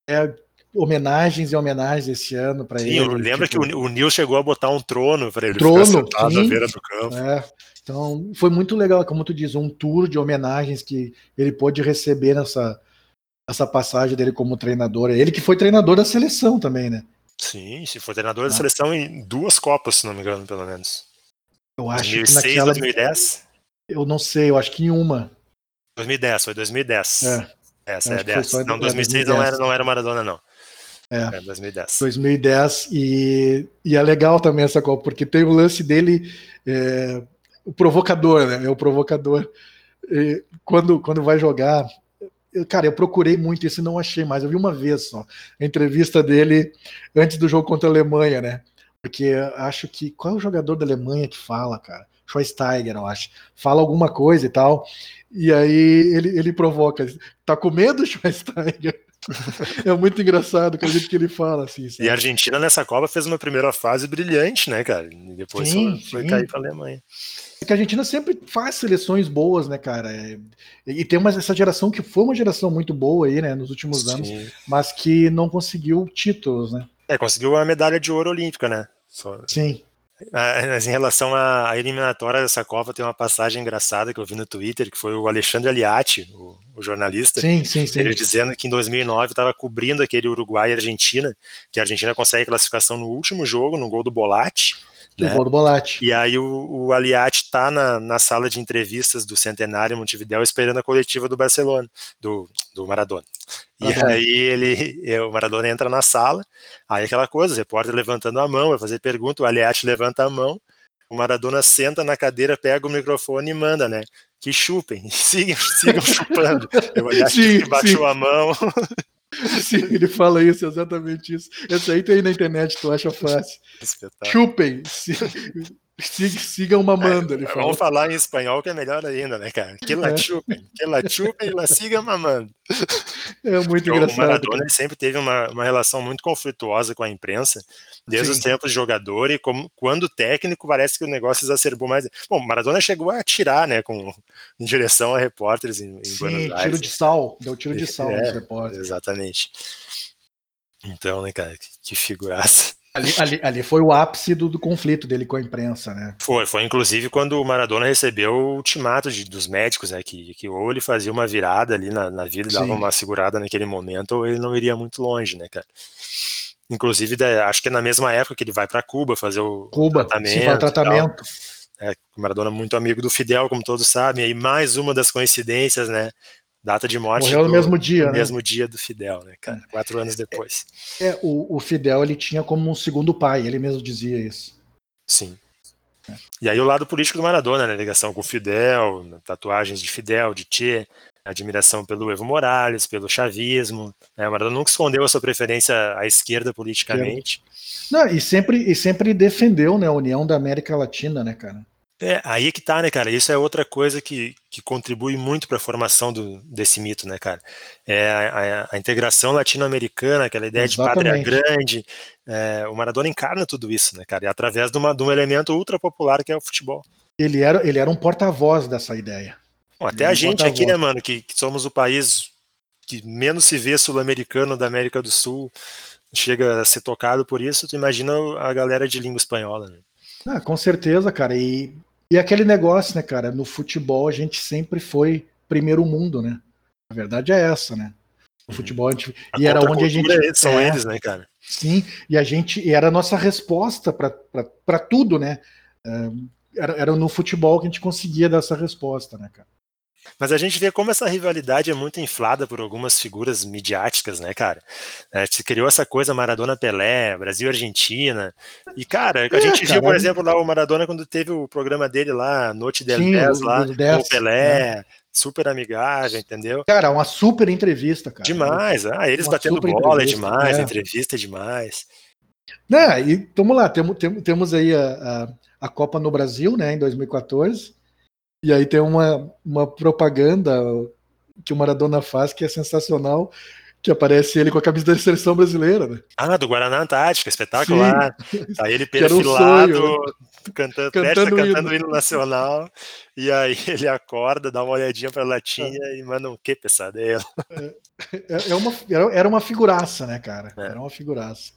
É, homenagens e homenagens esse ano para ele. Lembra tipo, que o, o Nil chegou a botar um trono para ele trono, ficar sentado sim. na beira do campo. É, então foi muito legal, como tu diz, um tour de homenagens que ele pôde receber nessa essa passagem dele como treinador. Ele que foi treinador da seleção também, né? Sim, se foi treinador ah. da seleção em duas Copas, se não me engano, pelo menos. Eu acho 2006, que naquela... 2010? Eu não sei, eu acho que em uma. 2010, foi 2010. É. Essa é 10. Não, 2006 é, não era, não era Maradona, não. É. é 2010. 2010. E, e é legal também essa Copa, porque tem o lance dele, é, o provocador, né? É o provocador. E quando, quando vai jogar, cara, eu procurei muito isso e não achei mais. Eu vi uma vez só a entrevista dele antes do jogo contra a Alemanha, né? Porque acho que. Qual é o jogador da Alemanha que fala, cara? Schweinsteiger, eu acho. Fala alguma coisa e tal. E aí ele, ele provoca. Tá com medo, [LAUGHS] Schweinsteiger? é muito engraçado o jeito que ele fala, assim. Sabe? E a Argentina nessa Copa fez uma primeira fase brilhante, né, cara? E depois sim, foi, foi cair para a Alemanha. É que a Argentina sempre faz seleções boas, né, cara? É, e tem uma, essa geração que foi uma geração muito boa aí, né, nos últimos sim. anos, mas que não conseguiu títulos, né? É, conseguiu a medalha de ouro olímpica, né? Só... Sim. Mas em relação à eliminatória dessa Copa, tem uma passagem engraçada que eu vi no Twitter, que foi o Alexandre Aliati, o, o jornalista, sim, sim, sim. ele dizendo que em 2009 estava cobrindo aquele Uruguai e Argentina, que a Argentina consegue classificação no último jogo, no gol do Bolatti, né? do Bolatti. E aí o, o Aliati está na, na sala de entrevistas do Centenário Montevideo esperando a coletiva do Barcelona, do, do Maradona. E aí ele, o Maradona entra na sala, aí aquela coisa, o repórter levantando a mão, vai fazer pergunta, o Aliati levanta a mão, o Maradona senta na cadeira, pega o microfone e manda, né? Que chupem, [LAUGHS] sigam, sigam chupando. O Aliati baixou a mão. Sim, ele fala isso, exatamente isso. Essa aí tem na internet, tu acha fácil. [LAUGHS] Chupem, sigam mamando. Ele fala. Vamos falar em espanhol que é melhor ainda, né, cara? Que la é. chupem, que la chupem, la sigam mamando. É muito engraçado. O Maradona sempre teve uma, uma relação muito conflituosa com a imprensa, desde Sim. os tempos de jogador e como, quando técnico parece que o negócio exacerbou mais. Bom, Maradona chegou a atirar, né, com, em direção a repórteres em, em Sim, Buenos Aires. tiro de sal, deu tiro de [LAUGHS] sal é, nos repórteres. Exatamente. Então, né, cara, que, que figuraça. Ali, ali, ali, foi o ápice do, do, conflito dele com a imprensa, né? Foi, foi inclusive quando o Maradona recebeu o ultimato de, dos médicos, né? Que, que ou ele fazia uma virada ali na, na vida, dava uma segurada naquele momento, ou ele não iria muito longe, né, cara? Inclusive, acho que é na mesma época que ele vai para Cuba fazer o Cuba, tratamento. Sim, tratamento. É, o Maradona é muito amigo do Fidel, como todos sabem, e aí mais uma das coincidências, né? Data de morte. Morreu no mesmo dia, no né? mesmo dia do Fidel, né, cara? Quatro anos depois. É, é, o, o Fidel ele tinha como um segundo pai, ele mesmo dizia isso. Sim. É. E aí o lado político do Maradona, né? Ligação com o Fidel, tatuagens de Fidel, de Che, admiração pelo Evo Morales, pelo chavismo. Né? O Maradona nunca escondeu a sua preferência à esquerda politicamente. Não, e sempre, e sempre defendeu né, a União da América Latina, né, cara? É, aí é que tá, né, cara? Isso é outra coisa que, que contribui muito para a formação do, desse mito, né, cara? É a, a, a integração latino-americana, aquela ideia Exatamente. de pátria grande. É, o Maradona encarna tudo isso, né, cara? E através de, uma, de um elemento ultra popular que é o futebol. Ele era, ele era um porta-voz dessa ideia. Bom, até a um gente aqui, né, mano, que, que somos o país que menos se vê sul-americano da América do Sul, chega a ser tocado por isso, tu imagina a galera de língua espanhola, né? Ah, com certeza, cara. E, e aquele negócio, né, cara? No futebol a gente sempre foi primeiro mundo, né? A verdade é essa, né? O uhum. futebol a gente, e era onde a gente são é, eles, né, cara? Sim, e a gente e era a nossa resposta para tudo, né? É, era, era no futebol que a gente conseguia dar essa resposta, né, cara? Mas a gente vê como essa rivalidade é muito inflada por algumas figuras midiáticas, né, cara? É, se criou essa coisa Maradona-Pelé, Brasil-Argentina. E, cara, a é, gente viu, por exemplo, lá o Maradona quando teve o programa dele lá, Noite del Sim, 10, lá, com o Pelé. Né? super amigável, entendeu? Cara, uma super entrevista, cara. Demais, ah, eles uma batendo bola é demais, é. entrevista é demais. Né, e vamos lá, temos, temos aí a, a, a, Copa no Brasil, né, em 2014, e aí tem uma, uma propaganda que o Maradona faz que é sensacional, que aparece ele com a camisa da seleção brasileira, né? Ah, do Guaraná Antártica, espetacular. Sim. Aí ele [LAUGHS] um perfilado, sonho, cantando, Cantando o cantando o hino. nacional, e aí [LAUGHS] ele acorda, dá uma olhadinha pra latinha e manda um que pesadelo. É, é uma, era- uma figuraça, né, cara? É. Era uma figuraça.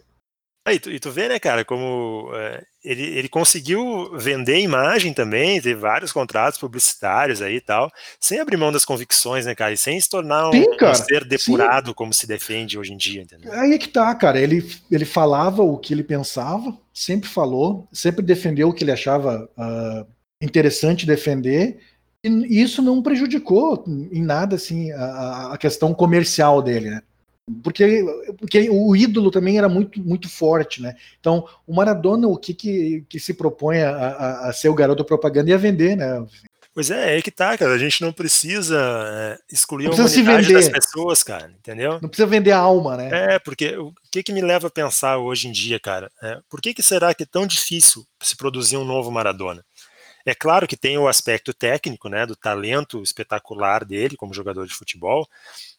Aí tu, e tu vê, né, cara, como é, ele, ele conseguiu vender imagem também, ter vários contratos publicitários aí e tal, sem abrir mão das convicções, né, cara, e sem se tornar um, Sim, um cara, ser depurado como se defende hoje em dia, entendeu? Aí é que tá, cara. Ele, ele falava o que ele pensava, sempre falou, sempre defendeu o que ele achava ah, interessante defender, e isso não prejudicou em nada assim a- a, a questão comercial dele, né? Porque, porque o ídolo também era muito, muito forte, né? Então, o Maradona, o que, que, que se propõe a, a, a ser o garoto propaganda ia vender, né? Pois é, é que tá, cara, a gente não precisa é, excluir Não a precisa se humanidade das pessoas, cara, entendeu? Não precisa vender a alma, né? É, porque o que que me leva a pensar hoje em dia, cara? É, por que que será que é tão difícil se produzir um novo Maradona? É claro que tem o aspecto técnico, né, do talento espetacular dele como jogador de futebol,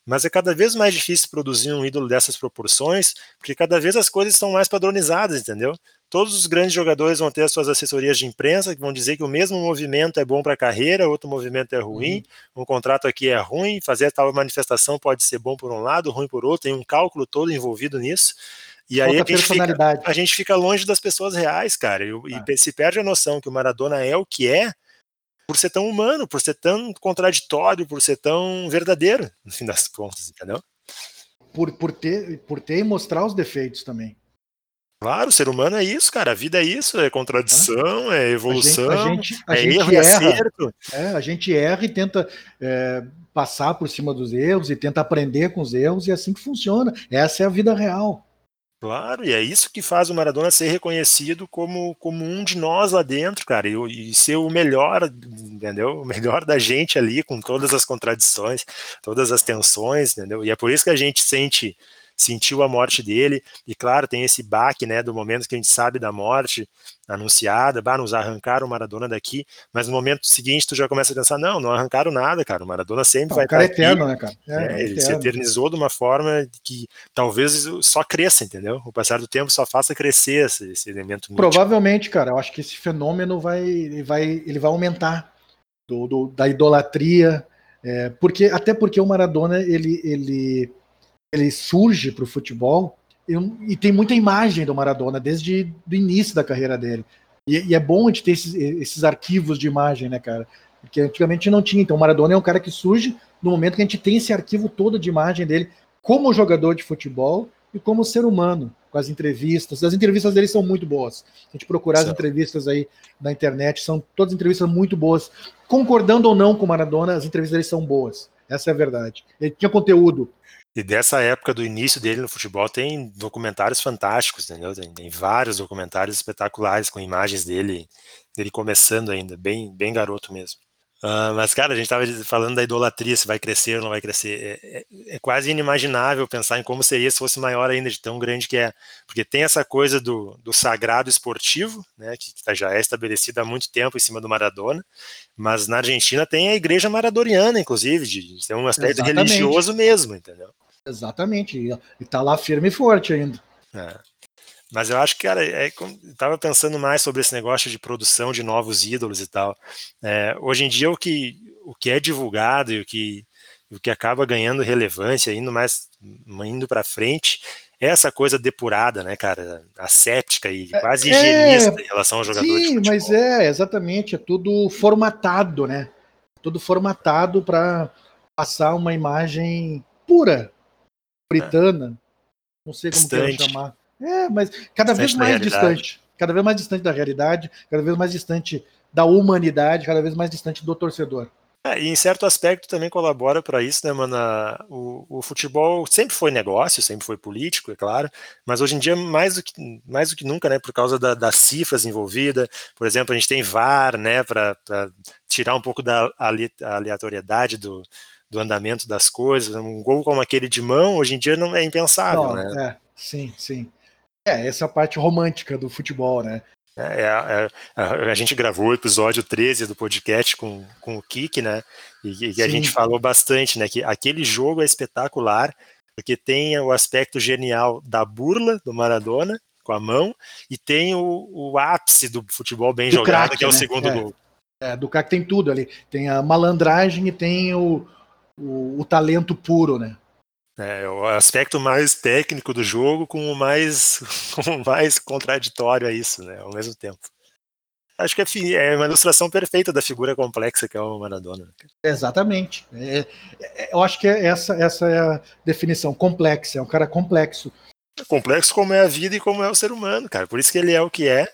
mas é cada vez mais difícil produzir um ídolo dessas proporções, porque cada vez as coisas estão mais padronizadas, entendeu? Todos os grandes jogadores vão ter as suas assessorias de imprensa que vão dizer que o mesmo movimento é bom para a carreira, outro movimento é ruim, um contrato aqui é ruim, fazer tal manifestação pode ser bom por um lado, ruim por outro, tem um cálculo todo envolvido nisso. E aí a gente, fica, a gente fica longe das pessoas reais, cara, e, e É. se perde a noção que o Maradona é o que é por ser tão humano, por ser tão contraditório, por ser tão verdadeiro, [LAUGHS] no fim das contas, entendeu? Por, por, ter, por ter e mostrar os defeitos também. Claro, o ser humano é isso, cara. A vida é isso, é contradição, é evolução, a gente, a é gente erro e erra, acerto. é, a gente erra e tenta é, passar por cima dos erros e tenta aprender com os erros e é assim que funciona. Essa é a vida real. Claro, e é isso que faz o Maradona ser reconhecido como, como um de nós lá dentro, cara, e, e ser o melhor, entendeu? O melhor da gente ali, com todas as contradições, todas as tensões, entendeu? E é por isso que a gente sente sentiu a morte dele, e claro, tem esse baque, né, do momento que a gente sabe da morte anunciada, bah, nos arrancaram o Maradona daqui, mas no momento seguinte tu já começa a pensar, não, não arrancaram nada, cara, o Maradona sempre Não, vai o cara é estar aqui, eterno, né, cara? É, é, é ele se eterno. eternizou de uma forma que talvez só cresça, entendeu? O passar do tempo só faça crescer esse, esse elemento. Provavelmente, cara, eu acho que esse fenômeno vai, vai, ele vai aumentar do, do- da idolatria, é, porque até porque o Maradona ele, ele, ele surge para o futebol e, e tem muita imagem do Maradona desde o início da carreira dele. E, e é bom a gente ter esses, esses arquivos de imagem, né, cara? Porque antigamente não tinha. Então o Maradona é um cara que surge no momento que a gente tem esse arquivo todo de imagem dele como jogador de futebol e como ser humano, com as entrevistas. As entrevistas dele são muito boas. A gente procurar as São. entrevistas aí na internet, são todas entrevistas muito boas. Concordando ou não com o Maradona, as entrevistas dele são boas. Essa é a verdade. Ele tinha conteúdo. E dessa época do início dele no futebol tem documentários fantásticos, entendeu? Tem, tem vários documentários espetaculares com imagens dele, dele começando ainda, bem, bem garoto mesmo. Ah, mas, cara, a gente estava falando da idolatria, se vai crescer ou não vai crescer. É, é- é quase inimaginável pensar em como seria se fosse maior ainda, de tão grande que é. Porque tem essa coisa do, do sagrado esportivo, né, que, que tá- já é estabelecida há muito tempo em cima do Maradona, mas na Argentina tem a igreja maradoniana, inclusive, de, de ter um aspecto Exatamente. religioso mesmo, entendeu? Exatamente. E, tá lá firme e forte ainda. É. Mas eu acho que, cara, é, eu tava pensando mais sobre esse negócio de produção de novos ídolos e tal. É, hoje em dia, o que, o que é divulgado e o que, o que acaba ganhando relevância, indo mais, indo para frente, é essa coisa depurada, né, cara, asséptica e quase É, higienista em relação ao jogador Sim, mas é, exatamente. É tudo formatado, né? Tudo formatado para passar uma imagem pura, puritana. Não sei como quero Distante. chamar. É, mas cada vez Distante da mais distante. Cada vez mais distante da realidade, cada vez mais distante da humanidade, cada vez mais distante do torcedor. É, e em certo aspecto também colabora para isso, né, mano? O, o futebol sempre foi negócio, sempre foi político, é claro, mas hoje em dia mais do que, mais do que nunca, né, por causa da- das cifras envolvidas. Por exemplo, a gente tem VAR, né, para tirar um pouco da ale- aleatoriedade do, do andamento das coisas. Um gol como aquele de mão, hoje em dia não é impensável, Não, né? é, sim, sim. É, essa é a parte romântica do futebol, né? É, é, a, a gente gravou o episódio 13 do podcast com, com o Kik, né? E, e a gente falou bastante, né? Que aquele jogo é espetacular, porque tem o aspecto genial da burla do Maradona com a mão e tem o, o ápice do futebol bem do jogado, crack, que é o né? segundo é. gol. É, do craque tem tudo ali. Tem a malandragem e tem o, o, o talento puro, né? É, o aspecto mais técnico do jogo com o mais, [LAUGHS] com o mais contraditório a isso, né, ao mesmo tempo. Acho que é, é uma ilustração perfeita da figura complexa que é o Maradona. Né, Exatamente. É, é, eu acho que é essa, essa é a definição, complexa, é um cara complexo. Complexo como é a vida e como é o ser humano, cara. Por isso que ele é o que é,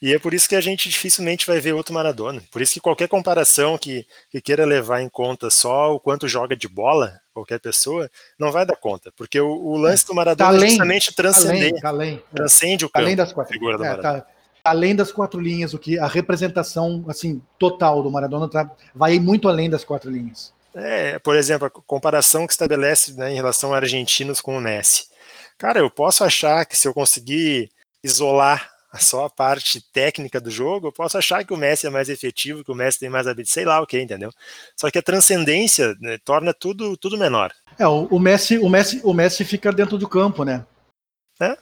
e é por isso que a gente dificilmente vai ver outro Maradona. Por isso que qualquer comparação que, que queira levar em conta só o quanto joga de bola, qualquer pessoa, não vai dar conta. Porque o, o lance do Maradona tá além, é justamente transcender. Tá além, tá transcende o campo, além das quatro, figura do é, Maradona. Tá, além das quatro linhas, o que a representação assim total do Maradona tá, vai muito além das quatro linhas. É, por exemplo, a comparação que estabelece né, em relação a argentinos com o Messi. Cara, eu posso achar que se eu conseguir isolar [LAUGHS] só a parte técnica do jogo, eu posso achar que o Messi é mais efetivo, que o Messi tem mais habilidade, sei lá o que, entendeu? Só que a transcendência né, torna tudo, tudo menor. É, o, o, Messi, o Messi, o Messi fica dentro do campo, né? É.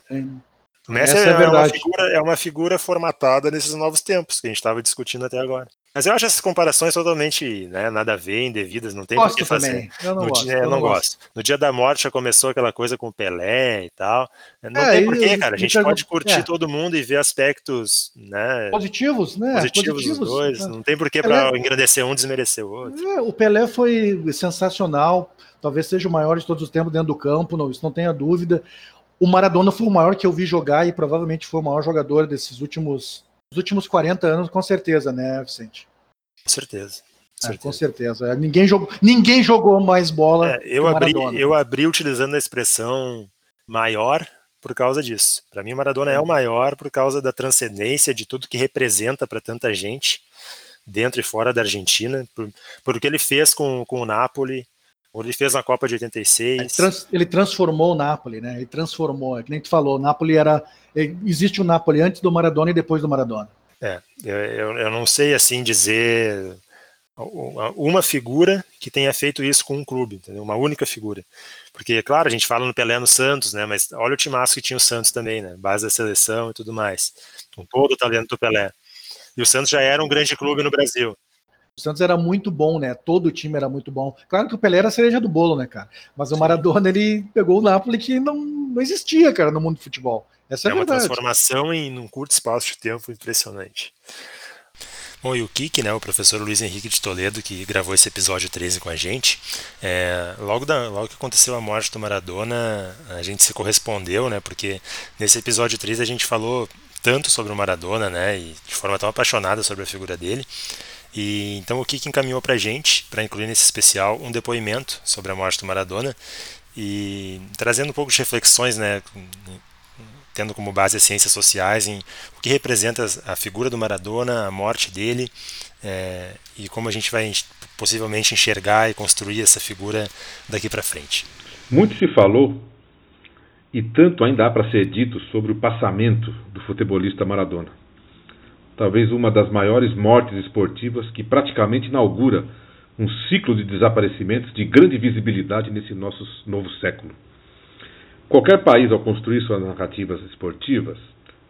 O Messi é, é, uma figura, é uma figura formatada nesses novos tempos que a gente estava discutindo até agora. Mas eu acho essas comparações totalmente né, nada a ver, indevidas, não tem por que fazer. Eu não, no gosto, dia, eu não, gosto. gosto. No dia da morte já começou aquela coisa com o Pelé e tal. Não é, tem porquê, cara. A gente pode curtir é. todo mundo e ver aspectos né, positivos, né? Positivos, positivos dos dois. Né. Não tem porquê para engrandecer um desmerecer o outro. É, o Pelé foi sensacional, talvez seja o maior de todos os tempos dentro do campo, não, isso não tenha dúvida. O Maradona foi o maior que eu vi jogar e provavelmente foi o maior jogador desses últimos, últimos 40 anos, com certeza, né, Vicente? Com certeza. É, com certeza. Ninguém jogou, ninguém jogou mais bola. É, eu, abri, eu abri utilizando a expressão maior por causa disso. Para mim, o Maradona é o maior por causa da transcendência de tudo que representa para tanta gente, dentro e fora da Argentina, por, por o que ele fez com, com o Napoli, o ele fez na Copa de 86. Ele, trans, ele transformou o Napoli, né? Ele transformou, é que nem tu falou, o Napoli era. Existe o Napoli antes do Maradona e depois do Maradona. É, eu, eu não sei assim dizer uma figura que tenha feito isso com um clube, entendeu? uma única figura. Porque, claro, a gente fala no Pelé no Santos, né? Mas olha o timaço que tinha o Santos também, né? Base da seleção e tudo mais. Com todo o talento do Pelé. E o Santos já era um grande clube no Brasil. O Santos era muito bom, né? Todo o time era muito bom. Claro que o Pelé era a cereja do bolo, né, cara? Mas o Maradona, ele pegou o Napoli que não, não existia, cara, no mundo do futebol. Essa é, é uma transformação em um curto espaço de tempo impressionante. Bom, e o Kik, né, o professor Luiz Henrique de Toledo, que gravou esse episódio 13 com a gente, é, logo, da, logo que aconteceu a morte do Maradona, a gente se correspondeu, né, porque nesse episódio 13 a gente falou tanto sobre o Maradona, né, e de forma tão apaixonada sobre a figura dele, e então o Kik encaminhou para a gente, para incluir nesse especial, um depoimento sobre a morte do Maradona, e trazendo um pouco de reflexões, né, tendo como base as ciências sociais, em o que representa a figura do Maradona, a morte dele, é, e como a gente vai possivelmente enxergar e construir essa figura daqui para frente. Muito se falou, e tanto ainda há para ser dito sobre o passamento do futebolista Maradona. Talvez uma das maiores mortes esportivas que praticamente inaugura um ciclo de desaparecimentos de grande visibilidade nesse nosso novo século. Qualquer país, ao construir suas narrativas esportivas,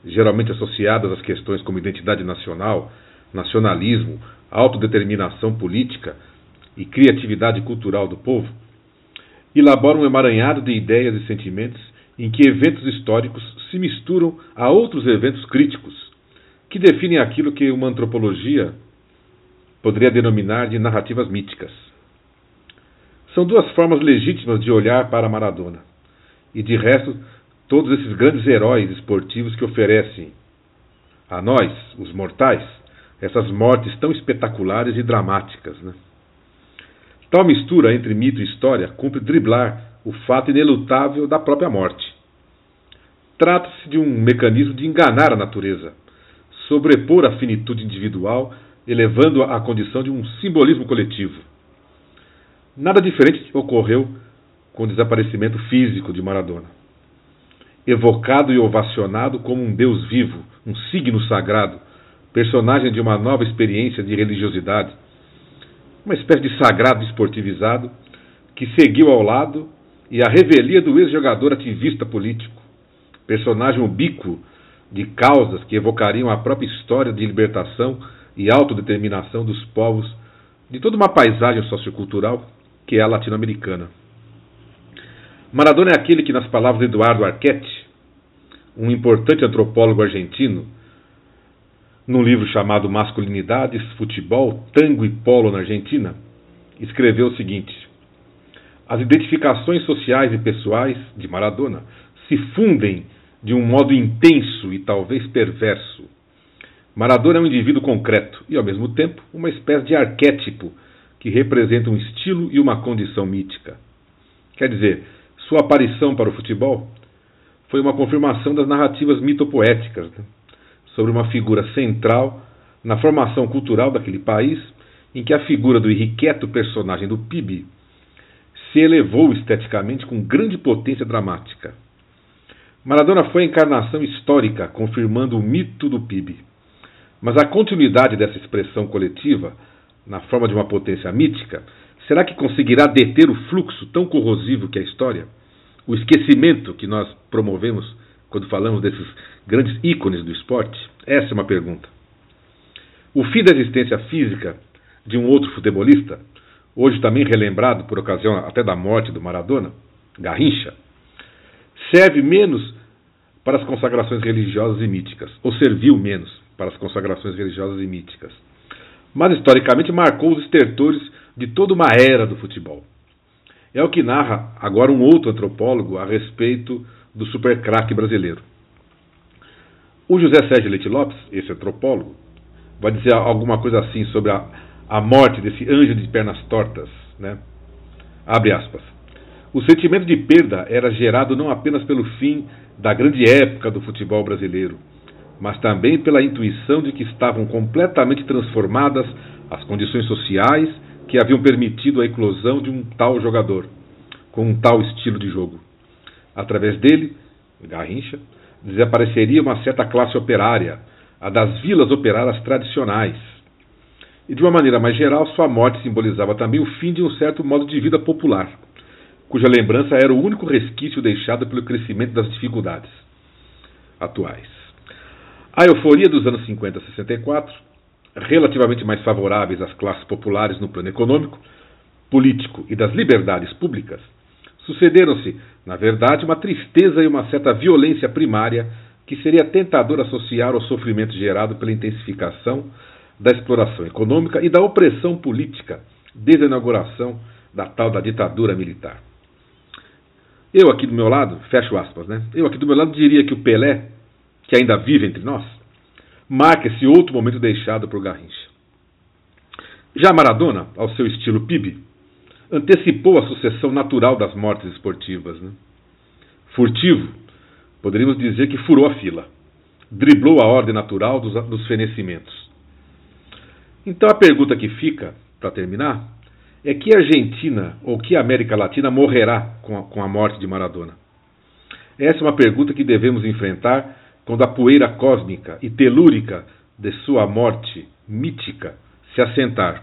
geralmente associadas às questões como identidade nacional, nacionalismo, autodeterminação política e criatividade cultural do povo, elabora um emaranhado de ideias e sentimentos em que eventos históricos se misturam a outros eventos críticos, que definem aquilo que uma antropologia poderia denominar de narrativas míticas. São duas formas legítimas de olhar para Maradona e de resto todos esses grandes heróis esportivos que oferecem a nós, os mortais, essas mortes tão espetaculares e dramáticas. Né? Tal mistura entre mito e história cumpre driblar o fato inelutável da própria morte. Trata-se de um mecanismo de enganar a natureza, sobrepor a finitude individual, elevando-a à condição de um simbolismo coletivo. Nada diferente ocorreu com o desaparecimento físico de Maradona. Evocado e ovacionado como um Deus vivo, um signo sagrado, personagem de uma nova experiência de religiosidade, uma espécie de sagrado esportivizado que seguiu ao lado e a revelia do ex-jogador ativista político, personagem ubíquo de causas que evocariam a própria história de libertação e autodeterminação dos povos de toda uma paisagem sociocultural que é a latino-americana. Maradona é aquele que, nas palavras de Eduardo Arquette, um importante antropólogo argentino, num livro chamado Masculinidades, Futebol, Tango e Polo na Argentina, escreveu o seguinte: As identificações sociais e pessoais de Maradona se fundem de um modo intenso e talvez perverso. Maradona é um indivíduo concreto e, ao mesmo tempo, uma espécie de arquétipo que representa um estilo e uma condição mítica. Quer dizer, sua aparição para o futebol foi uma confirmação das narrativas mitopoéticas né, sobre uma figura central na formação cultural daquele país, em que a figura do irrequieto personagem do PIB se elevou esteticamente com grande potência dramática. Maradona foi a encarnação histórica, confirmando o mito do PIB. Mas a continuidade dessa expressão coletiva, na forma de uma potência mítica, será que conseguirá deter o fluxo tão corrosivo que é a história? O esquecimento que nós promovemos quando falamos desses grandes ícones do esporte? Essa é uma pergunta. O fim da existência física de um outro futebolista, hoje também relembrado por ocasião até da morte do Maradona, Garrincha, serve menos para as consagrações religiosas e míticas, ou serviu menos para as consagrações religiosas e míticas. Mas historicamente marcou os estertores de toda uma era do futebol. É o que narra agora um outro antropólogo a respeito do supercraque brasileiro. O José Sérgio Leite Lopes, esse antropólogo, vai dizer alguma coisa assim sobre a, a morte desse anjo de pernas tortas, né? Abre aspas. O sentimento de perda era gerado não apenas pelo fim da grande época do futebol brasileiro, mas também pela intuição de que estavam completamente transformadas as condições sociais que haviam permitido a eclosão de um tal jogador, com um tal estilo de jogo. Através dele, Garrincha, desapareceria uma certa classe operária, a das vilas operárias tradicionais. E de uma maneira mais geral, sua morte simbolizava também o fim de um certo modo de vida popular cuja lembrança era o único resquício deixado pelo crescimento das dificuldades atuais. A euforia dos anos 50 a 64, relativamente mais favoráveis às classes populares no plano econômico, político e das liberdades públicas, sucederam-se, na verdade, uma tristeza e uma certa violência primária que seria tentador associar ao sofrimento gerado pela intensificação da exploração econômica e da opressão política desde a inauguração da tal da ditadura militar. Eu aqui do meu lado, fecho aspas, né? Eu aqui do meu lado diria que o Pelé, que ainda vive entre nós, marca esse outro momento deixado por Garrincha. Já Maradona, ao seu estilo PIB, antecipou a sucessão natural das mortes esportivas. Né? Furtivo, poderíamos dizer que furou a fila, driblou a ordem natural dos, dos fenecimentos. Então a pergunta que fica, para terminar, é que a Argentina ou que a América Latina morrerá com a, com a morte de Maradona? Essa é uma pergunta que devemos enfrentar quando a poeira cósmica e telúrica de sua morte mítica se assentar.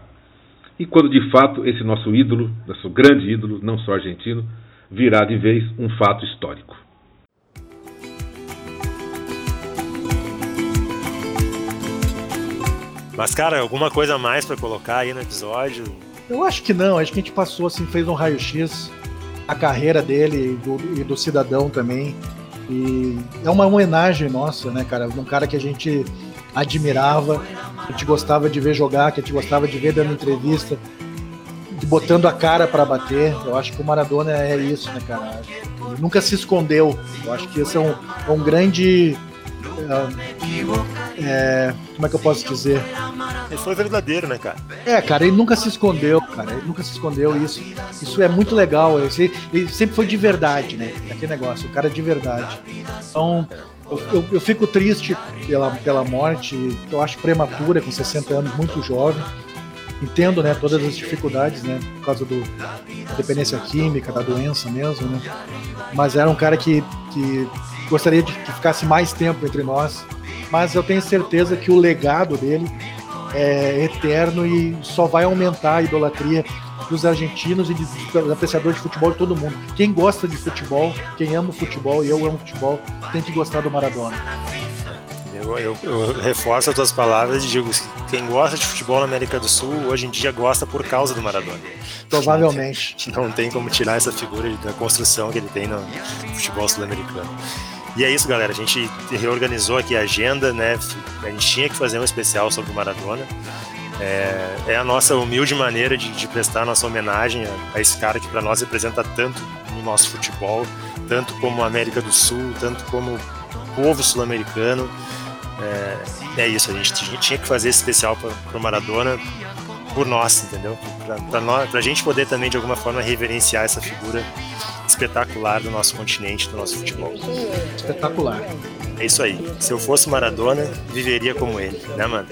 E quando de fato esse nosso ídolo, nosso grande ídolo, não só argentino, virá de vez um fato histórico. Mas, cara, alguma coisa mais para colocar aí no episódio? Eu acho que não, acho que a gente passou assim, fez um raio-x a carreira dele e do, e do, cidadão também. E é uma homenagem nossa, né, cara? Um cara que a gente admirava, que a gente gostava de ver jogar, que a gente gostava de ver dando entrevista, botando a cara para bater. Eu acho que o Maradona é isso, né, cara? Ele nunca se escondeu. Eu acho que esse é um, é um grande. É, é, como é que eu posso dizer? Ele foi verdadeiro, né, cara? É, cara, ele nunca se escondeu, cara. Ele nunca se escondeu. Isso, isso é muito legal. Ele, ele sempre foi de verdade, né? Aquele negócio, o cara é de verdade. Então, eu, eu, eu, fico triste pela, pela morte, eu acho prematura, com 60 anos, muito jovem. Entendo, né, todas as dificuldades, né, por causa do, da dependência química, da doença mesmo, né. Mas era um cara que, que gostaria de que ficasse mais tempo entre nós. Mas eu tenho certeza que o legado dele é eterno e só vai aumentar a idolatria dos argentinos e dos apreciadores de futebol de todo mundo. Quem gosta de futebol, quem ama o futebol, e eu amo futebol, tem que gostar do Maradona. Eu, eu, eu, reforço as tuas palavras e digo que quem gosta de futebol na América do Sul hoje em dia gosta por causa do Maradona. Provavelmente. Não tem como tirar essa figura da construção que ele tem no futebol sul-americano. E é isso, galera. A gente reorganizou aqui a agenda, né? A gente tinha que fazer um especial sobre o Maradona. É, é a nossa humilde maneira de, de prestar nossa homenagem a, a esse cara que para nós representa tanto no nosso futebol, tanto como a América do Sul, tanto como o povo sul-americano. É, é, isso, a gente tinha que fazer esse especial para o Maradona por nós, entendeu? Para a gente poder também, de alguma forma, reverenciar essa figura espetacular do nosso continente, do nosso futebol. Espetacular. É isso aí. Se eu fosse Maradona, viveria como ele, né, mano?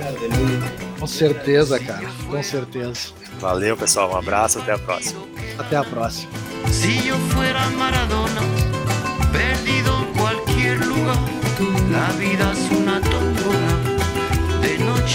Com certeza, cara. Com certeza. Valeu, pessoal. Um abraço, até a próxima. Até a próxima. Si yo fuera Maradona, perdido en cualquier lugar, la vida es